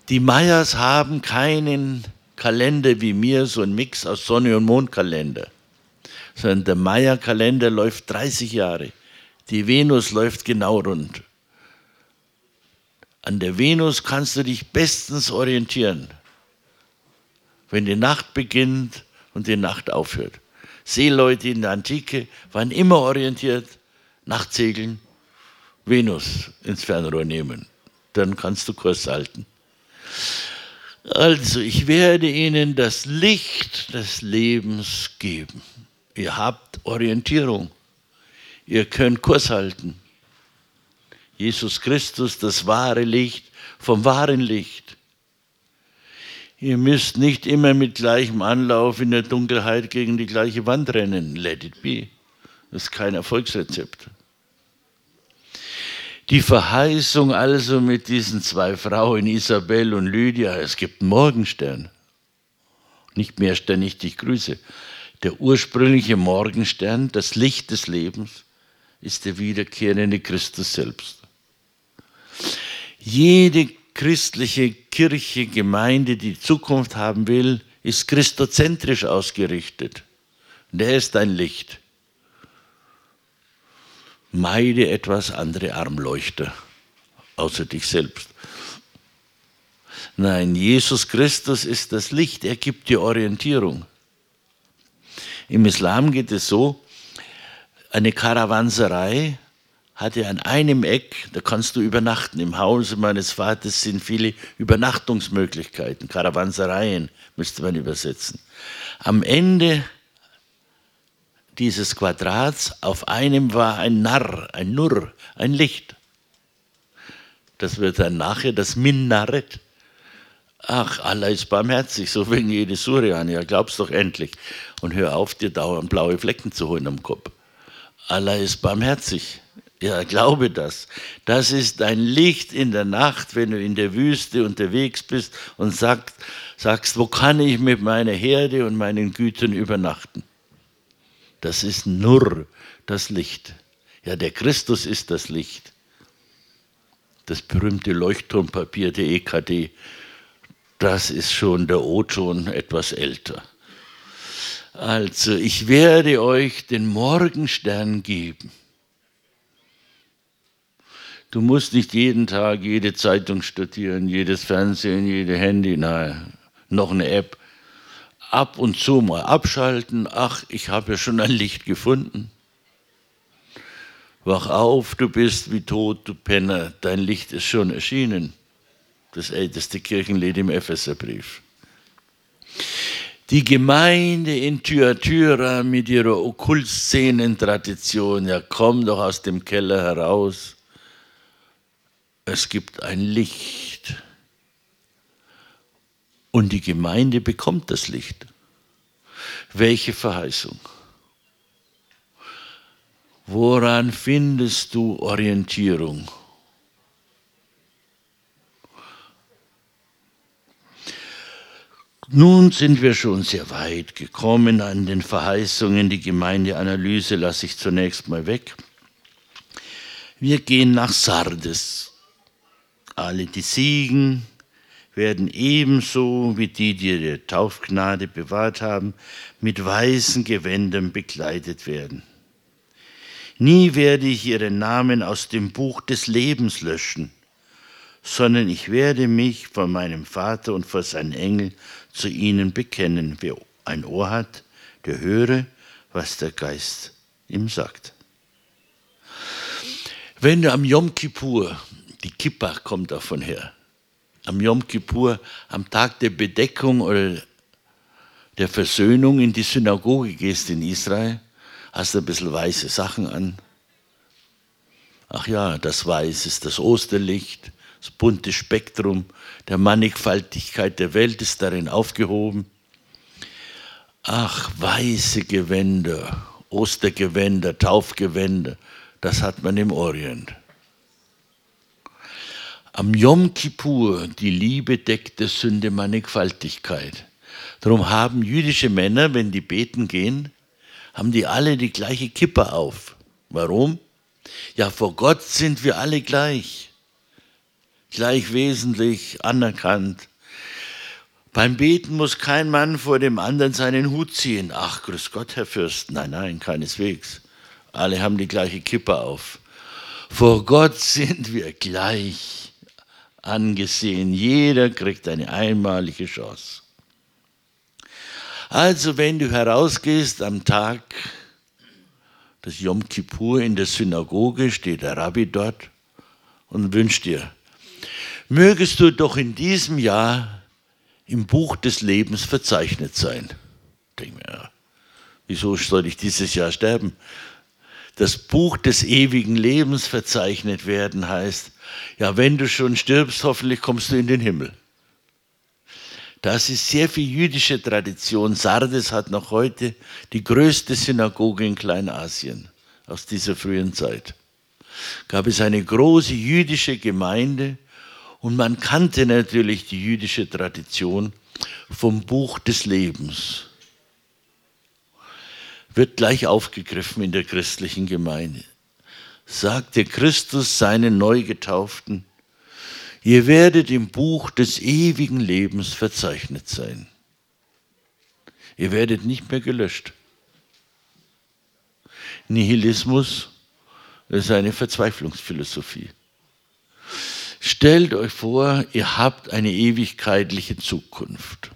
Die Mayas haben keinen Kalender wie mir, so ein Mix aus Sonne- und Mondkalender, sondern der Maya-Kalender läuft 30 Jahre. Die Venus läuft genau rund. An der Venus kannst du dich bestens orientieren, wenn die Nacht beginnt und die Nacht aufhört. Seeleute in der Antike waren immer orientiert, Nachtsegeln, Venus ins Fernrohr nehmen. Dann kannst du Kurs halten. Also, ich werde Ihnen das Licht des Lebens geben. Ihr habt Orientierung. Ihr könnt Kurs halten. Jesus Christus, das wahre Licht vom wahren Licht. Ihr müsst nicht immer mit gleichem Anlauf in der Dunkelheit gegen die gleiche Wand rennen. Let it be. Das ist kein Erfolgsrezept. Die Verheißung also mit diesen zwei Frauen, Isabel und Lydia, es gibt einen Morgenstern. Nicht mehr Stern, ich dich grüße. Der ursprüngliche Morgenstern, das Licht des Lebens, ist der wiederkehrende Christus selbst. Jede christliche Kirche, Gemeinde, die Zukunft haben will, ist christozentrisch ausgerichtet. Der ist dein Licht. Meide etwas andere Armleuchter, außer dich selbst. Nein, Jesus Christus ist das Licht, er gibt dir Orientierung. Im Islam geht es so, eine Karawanserei hatte an einem Eck, da kannst du übernachten. Im Hause meines Vaters sind viele Übernachtungsmöglichkeiten, Karawansereien müsste man übersetzen. Am Ende dieses Quadrats, auf einem war ein Narr, ein Nurr, ein Licht. Das wird dann nachher das Minarett. Ach, Allah ist barmherzig, so wegen jede Surian, ja, glaubst doch endlich. Und hör auf, dir dauernd blaue Flecken zu holen am Kopf. Allah ist barmherzig. Ja, glaube das. Das ist ein Licht in der Nacht, wenn du in der Wüste unterwegs bist und sagst, sagst, wo kann ich mit meiner Herde und meinen Gütern übernachten? Das ist nur das Licht. Ja, der Christus ist das Licht. Das berühmte Leuchtturmpapier der EKD, das ist schon der O-Ton etwas älter. Also, ich werde euch den Morgenstern geben. Du musst nicht jeden Tag jede Zeitung studieren, jedes Fernsehen, jede Handy, nein, noch eine App. Ab und zu mal abschalten. Ach, ich habe ja schon ein Licht gefunden. Wach auf, du bist wie tot, du Penner, dein Licht ist schon erschienen. Das älteste Kirchenlied im Epheserbrief. Die Gemeinde in Thyatira mit ihrer Okkultszenentradition, ja komm doch aus dem Keller heraus es gibt ein Licht. Und die Gemeinde bekommt das Licht. Welche Verheißung? Woran findest du Orientierung? Nun sind wir schon sehr weit gekommen an den Verheißungen. Die Gemeindeanalyse lasse ich zunächst mal weg. Wir gehen nach Sardes. Alle, die siegen, werden ebenso wie die, die ihre Taufgnade bewahrt haben, mit weißen Gewändern bekleidet werden. Nie werde ich ihren Namen aus dem Buch des Lebens löschen, sondern ich werde mich vor meinem Vater und vor seinen Engeln zu ihnen bekennen. Wer ein Ohr hat, der höre, was der Geist ihm sagt. Wenn du am Yom Kippur die Kippa kommt davon her. Am Yom Kippur, am Tag der Bedeckung oder der Versöhnung in die Synagoge gehst in Israel, hast du ein bisschen weiße Sachen an. Ach ja, das Weiß ist das Osterlicht, das bunte Spektrum der Mannigfaltigkeit der Welt ist darin aufgehoben. Ach, weiße Gewänder, Ostergewänder, Taufgewänder, das hat man im Orient. Am Yom Kippur, die Liebe deckt der Sünde Mannigfaltigkeit. Darum haben jüdische Männer, wenn die beten gehen, haben die alle die gleiche Kippe auf. Warum? Ja, vor Gott sind wir alle gleich. Gleich wesentlich, anerkannt. Beim Beten muss kein Mann vor dem anderen seinen Hut ziehen. Ach, grüß Gott, Herr Fürst. Nein, nein, keineswegs. Alle haben die gleiche Kippe auf. Vor Gott sind wir gleich angesehen. Jeder kriegt eine einmalige Chance. Also wenn du herausgehst am Tag des Yom Kippur in der Synagoge, steht der Rabbi dort und wünscht dir, mögest du doch in diesem Jahr im Buch des Lebens verzeichnet sein. Denk mir, wieso soll ich dieses Jahr sterben? das Buch des ewigen Lebens verzeichnet werden, heißt, ja, wenn du schon stirbst, hoffentlich kommst du in den Himmel. Das ist sehr viel jüdische Tradition. Sardes hat noch heute die größte Synagoge in Kleinasien aus dieser frühen Zeit. Gab es eine große jüdische Gemeinde und man kannte natürlich die jüdische Tradition vom Buch des Lebens wird gleich aufgegriffen in der christlichen Gemeinde. Sagte Christus seinen Neugetauften, ihr werdet im Buch des ewigen Lebens verzeichnet sein. Ihr werdet nicht mehr gelöscht. Nihilismus ist eine Verzweiflungsphilosophie. Stellt euch vor, ihr habt eine ewigkeitliche Zukunft.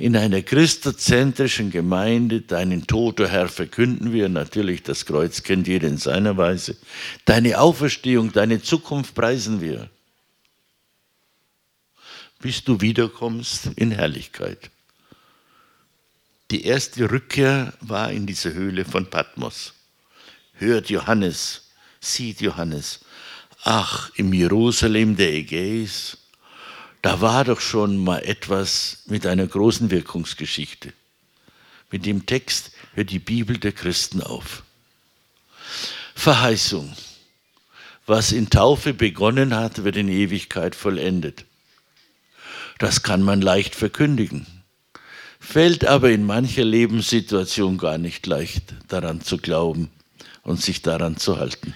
In einer christozentrischen Gemeinde, deinen Tod, o Herr, verkünden wir. Natürlich, das Kreuz kennt jeder in seiner Weise. Deine Auferstehung, deine Zukunft preisen wir. Bis du wiederkommst in Herrlichkeit. Die erste Rückkehr war in dieser Höhle von Patmos. Hört Johannes, sieht Johannes. Ach, im Jerusalem der Ägäis, da war doch schon mal etwas mit einer großen Wirkungsgeschichte. Mit dem Text hört die Bibel der Christen auf. Verheißung. Was in Taufe begonnen hat, wird in Ewigkeit vollendet. Das kann man leicht verkündigen, fällt aber in mancher Lebenssituation gar nicht leicht, daran zu glauben und sich daran zu halten.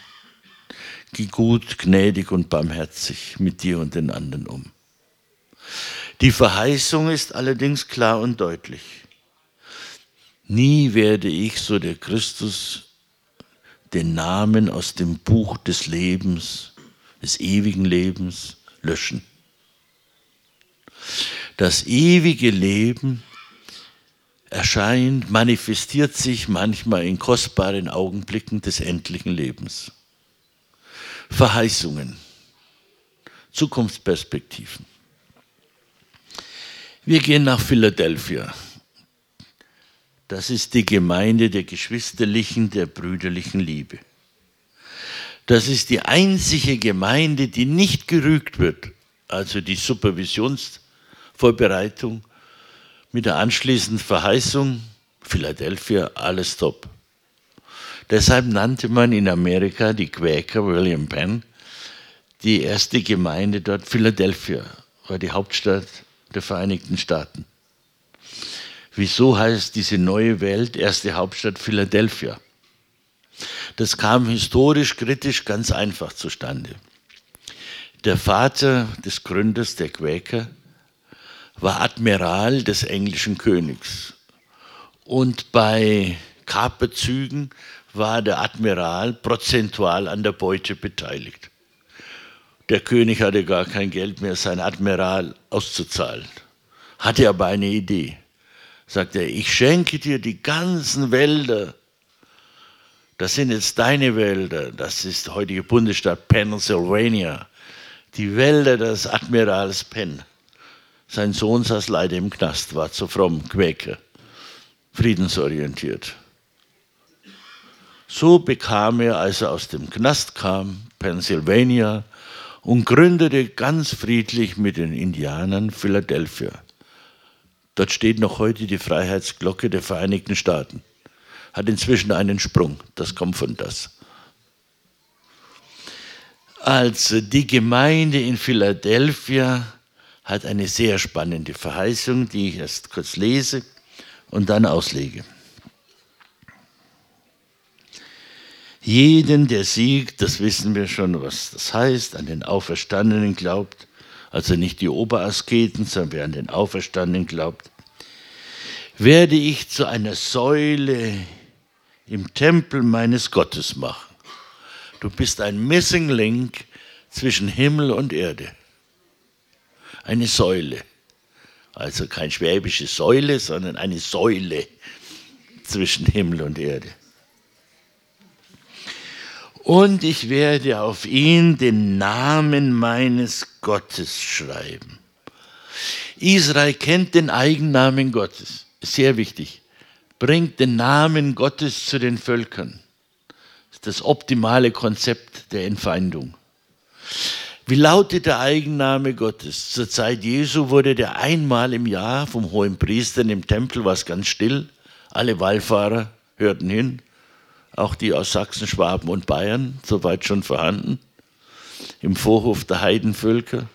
Geh gut, gnädig und barmherzig mit dir und den anderen um. Die Verheißung ist allerdings klar und deutlich. Nie werde ich, so der Christus, den Namen aus dem Buch des Lebens, des ewigen Lebens löschen. Das ewige Leben erscheint, manifestiert sich manchmal in kostbaren Augenblicken des endlichen Lebens. Verheißungen, Zukunftsperspektiven. Wir gehen nach Philadelphia. Das ist die Gemeinde der geschwisterlichen, der brüderlichen Liebe. Das ist die einzige Gemeinde, die nicht gerügt wird, also die Supervisionsvorbereitung mit der anschließenden Verheißung, Philadelphia, alles top. Deshalb nannte man in Amerika die Quäker William Penn die erste Gemeinde dort Philadelphia, war die Hauptstadt der Vereinigten Staaten. Wieso heißt diese neue Welt erste Hauptstadt Philadelphia? Das kam historisch kritisch ganz einfach zustande. Der Vater des Gründers der Quäker war Admiral des englischen Königs. Und bei Kaperzügen war der Admiral prozentual an der Beute beteiligt. Der König hatte gar kein Geld mehr, sein Admiral auszuzahlen. Hatte aber eine Idee. Sagt er, ich schenke dir die ganzen Wälder. Das sind jetzt deine Wälder. Das ist die heutige Bundesstaat Pennsylvania. Die Wälder des Admirals Penn. Sein Sohn saß leider im Knast, war zu fromm, Quäker, friedensorientiert. So bekam er, als er aus dem Knast kam, Pennsylvania, und gründete ganz friedlich mit den Indianern Philadelphia. Dort steht noch heute die Freiheitsglocke der Vereinigten Staaten. Hat inzwischen einen Sprung, das kommt von das. Also die Gemeinde in Philadelphia hat eine sehr spannende Verheißung, die ich erst kurz lese und dann auslege. Jeden, der siegt, das wissen wir schon, was das heißt, an den Auferstandenen glaubt, also nicht die Oberasketen, sondern wer an den Auferstandenen glaubt, werde ich zu einer Säule im Tempel meines Gottes machen. Du bist ein Missing Link zwischen Himmel und Erde. Eine Säule. Also kein schwäbische Säule, sondern eine Säule zwischen Himmel und Erde und ich werde auf ihn den Namen meines Gottes schreiben. Israel kennt den Eigennamen Gottes, sehr wichtig. Bringt den Namen Gottes zu den Völkern. Das ist das optimale Konzept der Entfeindung. Wie lautet der Eigenname Gottes? Zur Zeit Jesu wurde der einmal im Jahr vom hohen Priester im Tempel, war es ganz still. Alle Wallfahrer hörten hin auch die aus Sachsen, Schwaben und Bayern, soweit schon vorhanden, im Vorhof der Heidenvölker.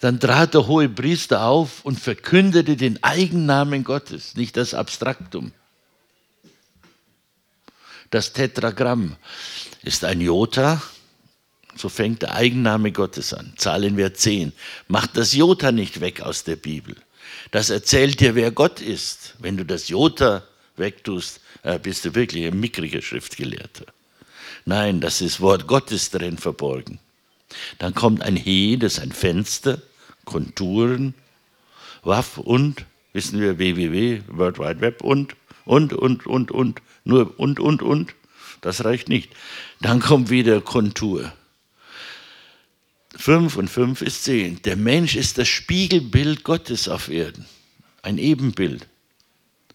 Dann trat der hohe Priester auf und verkündete den Eigennamen Gottes, nicht das Abstraktum. Das Tetragramm ist ein Jota, so fängt der Eigenname Gottes an. Zahlen wir zehn. Macht das Jota nicht weg aus der Bibel. Das erzählt dir, wer Gott ist. Wenn du das Jota wegtust, bist du wirklich ein mickriger Schriftgelehrter. Nein, das ist Wort Gottes drin verborgen. Dann kommt ein He, das ist ein Fenster, Konturen, Waff und Wissen wir, www, World Wide Web und, und, und, und, und, nur und, und, und. Das reicht nicht. Dann kommt wieder Kontur. 5 und 5 ist 10. Der Mensch ist das Spiegelbild Gottes auf Erden. Ein Ebenbild.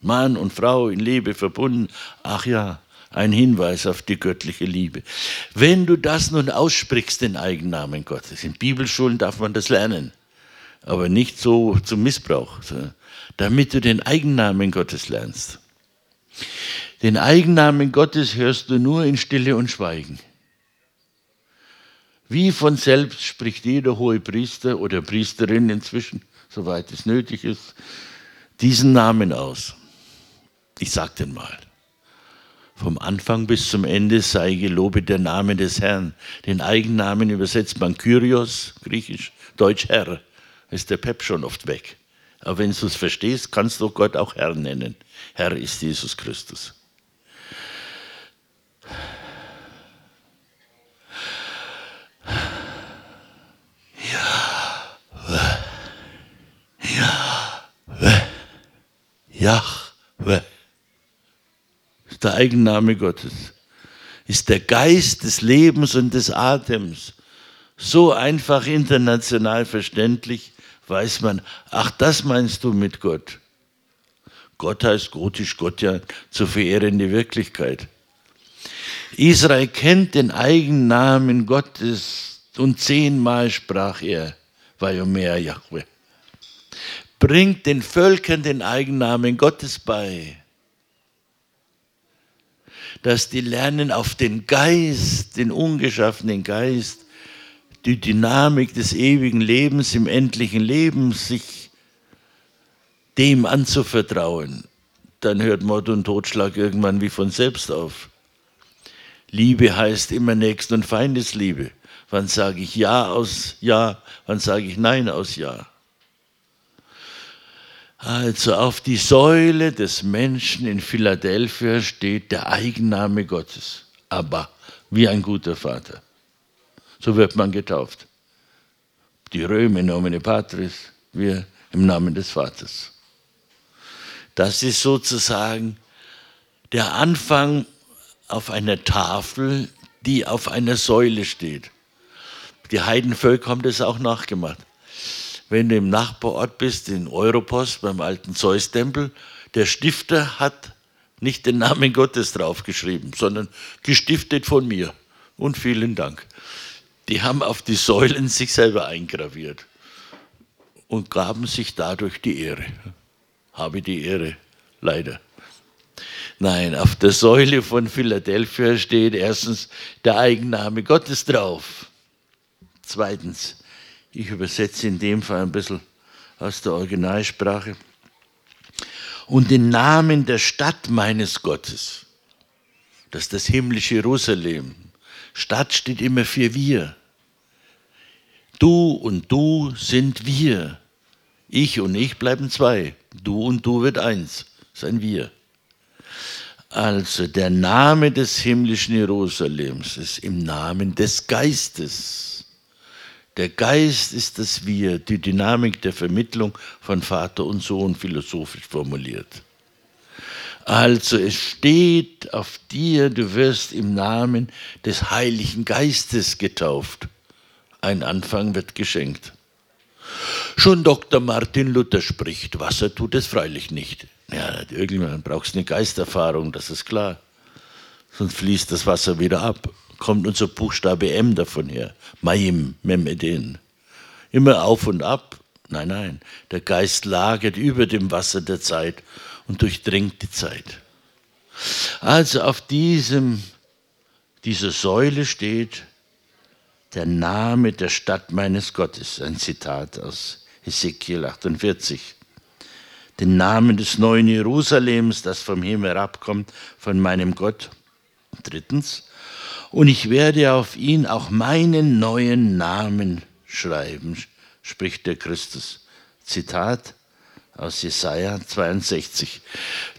Mann und Frau in Liebe verbunden. Ach ja, ein Hinweis auf die göttliche Liebe. Wenn du das nun aussprichst, den Eigennamen Gottes, in Bibelschulen darf man das lernen, aber nicht so zum Missbrauch, damit du den Eigennamen Gottes lernst. Den Eigennamen Gottes hörst du nur in Stille und Schweigen. Wie von selbst spricht jeder hohe Priester oder Priesterin inzwischen, soweit es nötig ist, diesen Namen aus. Ich sage den mal. Vom Anfang bis zum Ende sei gelobet der Name des Herrn. Den Eigennamen übersetzt man Kyrios, griechisch, deutsch Herr. Ist der Pep schon oft weg. Aber wenn du es verstehst, kannst du Gott auch Herr nennen. Herr ist Jesus Christus. Jahwe der Eigenname Gottes, ist der Geist des Lebens und des Atems. So einfach international verständlich weiß man, ach, das meinst du mit Gott. Gott heißt gotisch Gott ja zu verehrende Wirklichkeit. Israel kennt den Eigennamen Gottes und zehnmal sprach er, Vayomer Yahweh bringt den Völkern den Eigennamen Gottes bei. Dass die lernen auf den Geist, den ungeschaffenen Geist, die Dynamik des ewigen Lebens im endlichen Leben, sich dem anzuvertrauen. Dann hört Mord und Totschlag irgendwann wie von selbst auf. Liebe heißt immer Nächsten- und Feindesliebe. Wann sage ich Ja aus Ja, wann sage ich Nein aus Ja? Also auf die Säule des Menschen in Philadelphia steht der Eigenname Gottes. Aber wie ein guter Vater. So wird man getauft. Die Römer in nomine Patris, wir im Namen des Vaters. Das ist sozusagen der Anfang auf einer Tafel, die auf einer Säule steht. Die Heidenvölker haben das auch nachgemacht wenn du im Nachbarort bist, in Europos, beim alten Zeus-Tempel, der Stifter hat nicht den Namen Gottes draufgeschrieben, sondern gestiftet von mir. Und vielen Dank. Die haben auf die Säulen sich selber eingraviert und gaben sich dadurch die Ehre. Habe die Ehre, leider. Nein, auf der Säule von Philadelphia steht erstens der Eigenname Gottes drauf. Zweitens ich übersetze in dem Fall ein bisschen aus der Originalsprache. Und den Namen der Stadt meines Gottes. Das ist das himmlische Jerusalem. Stadt steht immer für wir. Du und du sind wir. Ich und ich bleiben zwei. Du und du wird eins. Sein Wir. Also der Name des himmlischen Jerusalems ist im Namen des Geistes. Der Geist ist das Wir, die Dynamik der Vermittlung von Vater und Sohn philosophisch formuliert. Also es steht auf dir, du wirst im Namen des Heiligen Geistes getauft. Ein Anfang wird geschenkt. Schon Dr. Martin Luther spricht, Wasser tut es freilich nicht. Ja, irgendwann brauchst du eine Geisterfahrung, das ist klar. Sonst fließt das Wasser wieder ab kommt unser Buchstabe M davon her. Maim, Memeden. Immer auf und ab. Nein, nein. Der Geist lagert über dem Wasser der Zeit und durchdringt die Zeit. Also auf diesem, dieser Säule steht der Name der Stadt meines Gottes. Ein Zitat aus Ezekiel 48. Den Namen des neuen Jerusalems, das vom Himmel herabkommt, von meinem Gott. Drittens, und ich werde auf ihn auch meinen neuen Namen schreiben, spricht der Christus. Zitat aus Jesaja 62.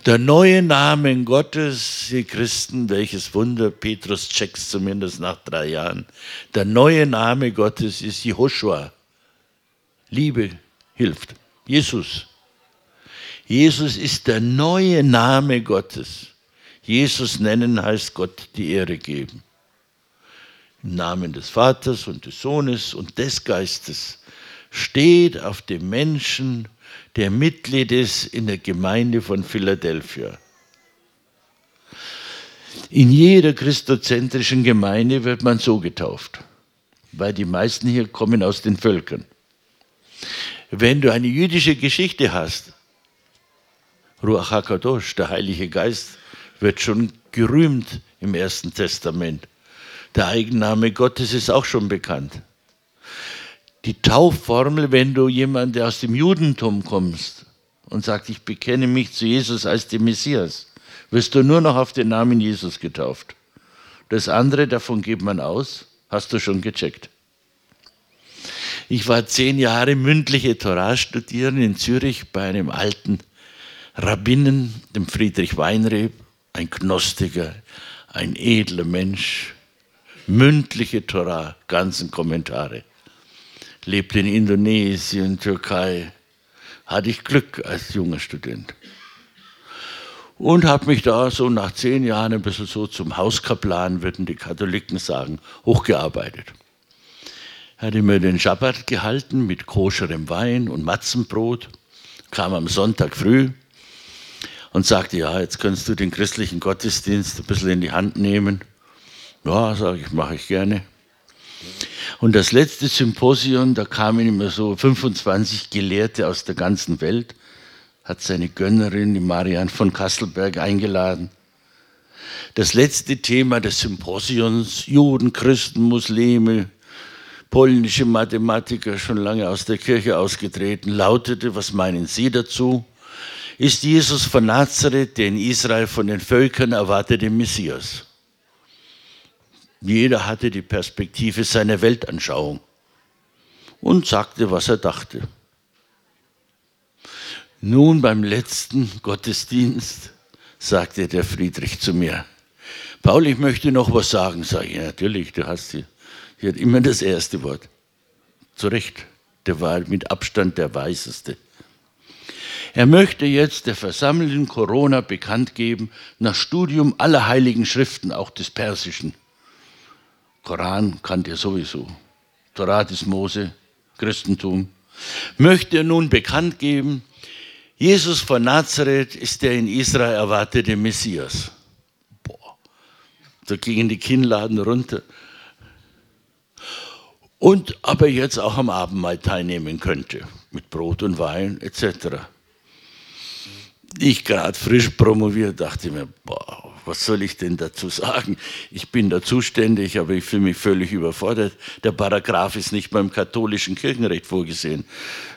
Der neue Name Gottes, ihr Christen, welches Wunder, Petrus checkt zumindest nach drei Jahren. Der neue Name Gottes ist Jehoshua. Liebe hilft. Jesus. Jesus ist der neue Name Gottes. Jesus nennen heißt Gott die Ehre geben. Im Namen des Vaters und des Sohnes und des Geistes steht auf dem Menschen, der Mitglied ist in der Gemeinde von Philadelphia. In jeder christozentrischen Gemeinde wird man so getauft, weil die meisten hier kommen aus den Völkern. Wenn du eine jüdische Geschichte hast, Ruach HaKadosh, der Heilige Geist, wird schon gerühmt im Ersten Testament. Der Eigenname Gottes ist auch schon bekannt. Die Taufformel, wenn du jemand, der aus dem Judentum kommst und sagt, ich bekenne mich zu Jesus als dem Messias, wirst du nur noch auf den Namen Jesus getauft. Das andere, davon geht man aus, hast du schon gecheckt. Ich war zehn Jahre mündliche Torah studieren in Zürich bei einem alten Rabbinnen, dem Friedrich Weinreb, ein Gnostiker, ein edler Mensch, mündliche Torah, ganzen Kommentare. Lebte in Indonesien, Türkei. Hatte ich Glück als junger Student. Und habe mich da so nach zehn Jahren ein bisschen so zum Hauskaplan, würden die Katholiken sagen, hochgearbeitet. Hatte mir den Schabbat gehalten mit koscherem Wein und Matzenbrot, kam am Sonntag früh, und sagte, ja, jetzt kannst du den christlichen Gottesdienst ein bisschen in die Hand nehmen. Ja, sage ich, mache ich gerne. Und das letzte Symposium, da kamen immer so 25 Gelehrte aus der ganzen Welt, hat seine Gönnerin, die Marianne von Kasselberg, eingeladen. Das letzte Thema des Symposiums, Juden, Christen, Muslime, polnische Mathematiker, schon lange aus der Kirche ausgetreten, lautete, was meinen Sie dazu? ist Jesus von Nazareth, der in Israel von den Völkern erwartete Messias. Jeder hatte die Perspektive seiner Weltanschauung und sagte, was er dachte. Nun beim letzten Gottesdienst sagte der Friedrich zu mir, Paul, ich möchte noch was sagen. Sag ich, natürlich, du hast hier, hier immer das erste Wort. Zu Recht, der war mit Abstand der Weiseste. Er möchte jetzt der versammelten Corona bekannt geben, nach Studium aller heiligen Schriften, auch des Persischen. Koran kannte er sowieso. Torah des Mose, Christentum. Möchte er nun bekannt geben, Jesus von Nazareth ist der in Israel erwartete Messias. Boah, da gingen die Kinnladen runter. Und aber jetzt auch am Abendmahl teilnehmen könnte, mit Brot und Wein etc ich gerade frisch promoviert, dachte mir, boah, was soll ich denn dazu sagen? Ich bin da zuständig, aber ich fühle mich völlig überfordert. Der Paragraph ist nicht beim katholischen Kirchenrecht vorgesehen.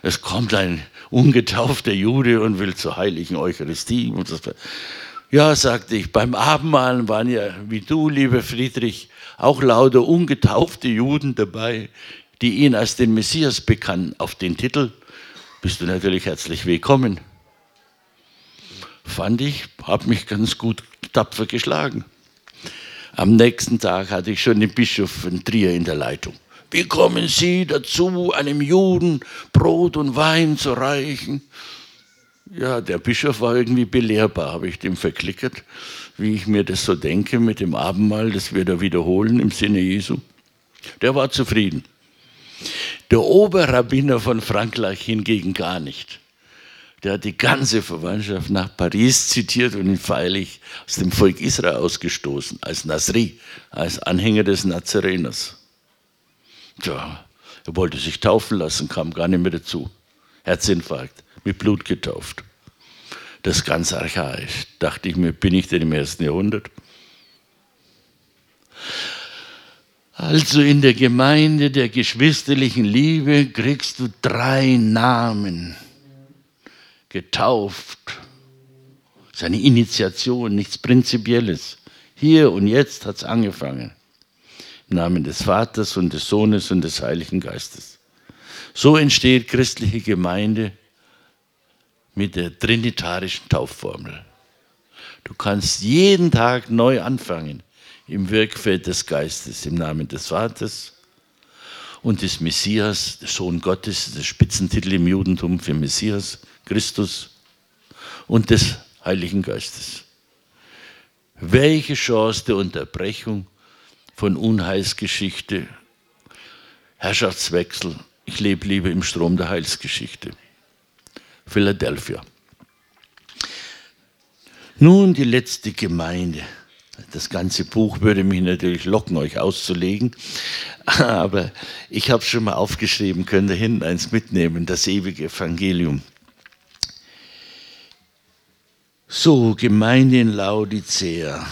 Es kommt ein ungetaufter Jude und will zur heiligen Eucharistie. Ja, sagte ich, beim Abendmahl waren ja, wie du, lieber Friedrich, auch lauter ungetaufte Juden dabei, die ihn als den Messias bekannten. Auf den Titel bist du natürlich herzlich willkommen fand ich, habe mich ganz gut tapfer geschlagen. Am nächsten Tag hatte ich schon den Bischof von Trier in der Leitung. Wie kommen Sie dazu, einem Juden Brot und Wein zu reichen? Ja, der Bischof war irgendwie belehrbar, habe ich dem verklickert, wie ich mir das so denke mit dem Abendmahl, das wir da wiederholen im Sinne Jesu. Der war zufrieden. Der Oberrabbiner von Frankreich hingegen gar nicht der hat die ganze Verwandtschaft nach Paris zitiert und ihn feierlich aus dem Volk Israel ausgestoßen, als Nasri, als Anhänger des Nazareners. Tja, er wollte sich taufen lassen, kam gar nicht mehr dazu. Herzinfarkt, mit Blut getauft. Das ist ganz archaisch. Dachte ich mir, bin ich denn im ersten Jahrhundert? Also in der Gemeinde der geschwisterlichen Liebe kriegst du drei Namen getauft. Seine Initiation, nichts Prinzipielles. Hier und jetzt hat es angefangen. Im Namen des Vaters und des Sohnes und des Heiligen Geistes. So entsteht christliche Gemeinde mit der trinitarischen Taufformel. Du kannst jeden Tag neu anfangen im Wirkfeld des Geistes, im Namen des Vaters und des Messias, des Sohn Gottes, der Spitzentitel im Judentum für Messias, Christus und des Heiligen Geistes. Welche Chance der Unterbrechung von Unheilsgeschichte, Herrschaftswechsel. Ich lebe lieber im Strom der Heilsgeschichte. Philadelphia. Nun die letzte Gemeinde. Das ganze Buch würde mich natürlich locken, euch auszulegen, aber ich habe es schon mal aufgeschrieben, könnt ihr hinten eins mitnehmen, das ewige Evangelium. So, Gemeinde in Laodicea,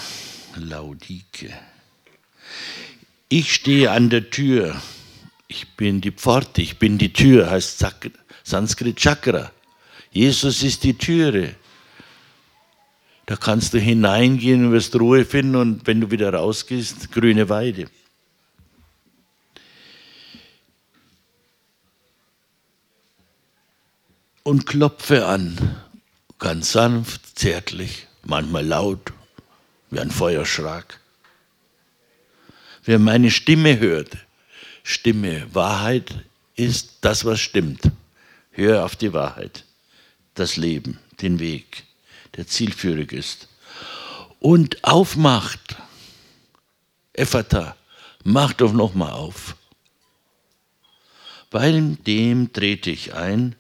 Laudike. Ich stehe an der Tür, ich bin die Pforte, ich bin die Tür, heißt Sanskrit Chakra. Jesus ist die Türe. Da kannst du hineingehen und wirst Ruhe finden und wenn du wieder rausgehst, grüne Weide. Und klopfe an, ganz sanft, zärtlich, manchmal laut, wie ein Feuerschlag. Wer meine Stimme hört, Stimme, Wahrheit ist das, was stimmt. Hör auf die Wahrheit, das Leben, den Weg der zielführig ist. Und aufmacht, Ephata, macht doch nochmal auf. Bei dem trete ich ein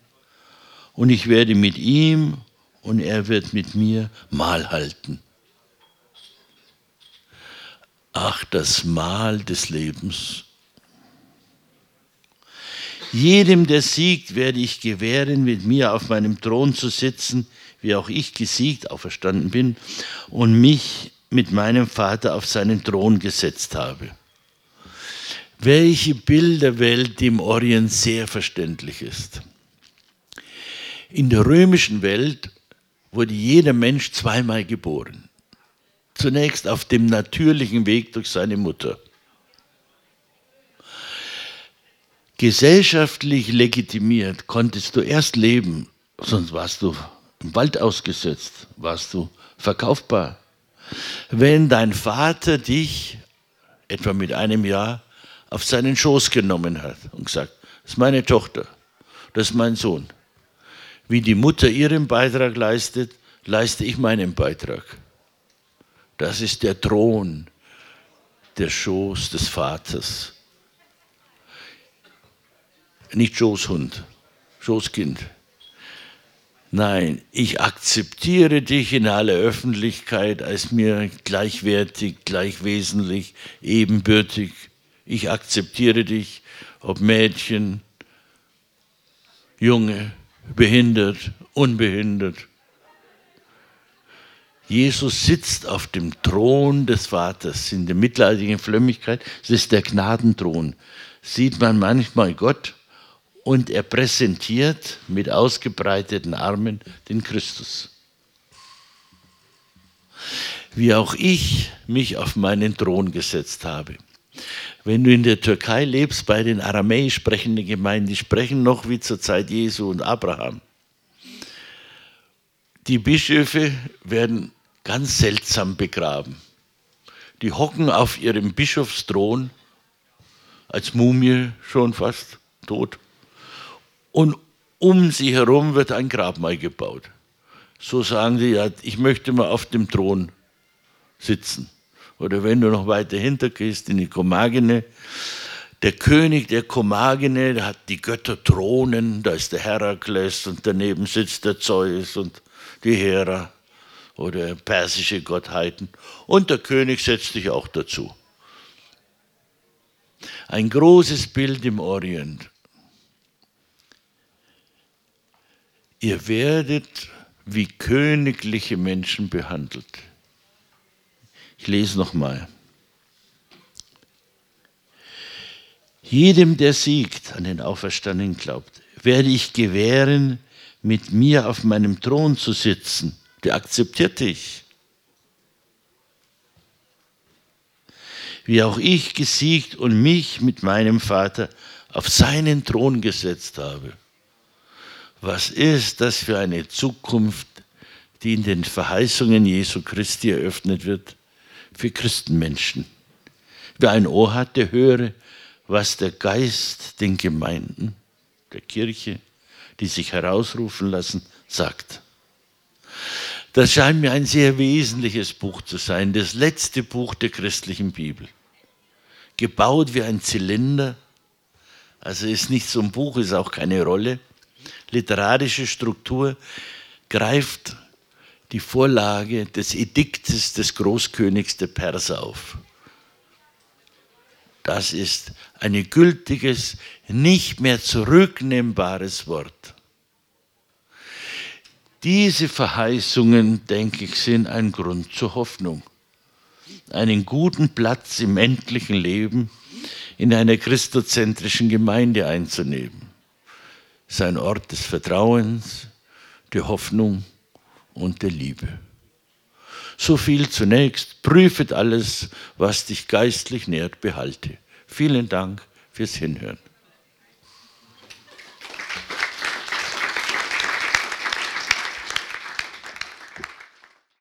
und ich werde mit ihm und er wird mit mir Mahl halten. Ach, das Mahl des Lebens. Jedem, der siegt, werde ich gewähren, mit mir auf meinem Thron zu sitzen, wie auch ich gesiegt auferstanden bin und mich mit meinem Vater auf seinen Thron gesetzt habe. Welche Bilderwelt im Orient sehr verständlich ist. In der römischen Welt wurde jeder Mensch zweimal geboren. Zunächst auf dem natürlichen Weg durch seine Mutter. Gesellschaftlich legitimiert konntest du erst leben, sonst warst du im Wald ausgesetzt, warst du verkaufbar. Wenn dein Vater dich etwa mit einem Jahr auf seinen Schoß genommen hat und gesagt, das ist meine Tochter, das ist mein Sohn. Wie die Mutter ihren Beitrag leistet, leiste ich meinen Beitrag. Das ist der Thron, der Schoß des Vaters. Nicht Schoßhund, Schoßkind. Nein, ich akzeptiere dich in aller Öffentlichkeit als mir gleichwertig, gleichwesentlich, ebenbürtig. Ich akzeptiere dich, ob Mädchen, Junge, behindert, unbehindert. Jesus sitzt auf dem Thron des Vaters in der mittelalterlichen Frömmigkeit. Es ist der Gnadenthron. Sieht man manchmal Gott und er präsentiert mit ausgebreiteten Armen den Christus. Wie auch ich mich auf meinen Thron gesetzt habe. Wenn du in der Türkei lebst, bei den aramäisch sprechenden Gemeinden, die sprechen noch wie zur Zeit Jesu und Abraham. Die Bischöfe werden ganz seltsam begraben. Die hocken auf ihrem Bischofsthron, als Mumie schon fast tot, und um sie herum wird ein Grabmal gebaut. So sagen sie, ja, ich möchte mal auf dem Thron sitzen. Oder wenn du noch weiter hinter gehst in die Komagene, der König der Komagene, der hat die Götter Thronen, da ist der Herakles und daneben sitzt der Zeus und die Hera oder persische Gottheiten. Und der König setzt sich auch dazu. Ein großes Bild im Orient. ihr werdet wie königliche Menschen behandelt. Ich lese nochmal. Jedem, der siegt, an den Auferstandenen glaubt, werde ich gewähren, mit mir auf meinem Thron zu sitzen. Der akzeptiert dich. Wie auch ich gesiegt und mich mit meinem Vater auf seinen Thron gesetzt habe. Was ist das für eine Zukunft, die in den Verheißungen Jesu Christi eröffnet wird für Christenmenschen? Wer ein Ohr hat, der höre, was der Geist den Gemeinden der Kirche, die sich herausrufen lassen, sagt. Das scheint mir ein sehr wesentliches Buch zu sein, das letzte Buch der christlichen Bibel. Gebaut wie ein Zylinder, also ist nicht so ein Buch, ist auch keine Rolle. Literarische Struktur greift die Vorlage des Ediktes des Großkönigs der Perser auf. Das ist ein gültiges, nicht mehr zurücknehmbares Wort. Diese Verheißungen, denke ich, sind ein Grund zur Hoffnung. Einen guten Platz im endlichen Leben in einer christozentrischen Gemeinde einzunehmen. Sein Ort des Vertrauens, der Hoffnung und der Liebe. So viel zunächst. Prüfet alles, was dich geistlich nährt, behalte. Vielen Dank fürs Hinhören.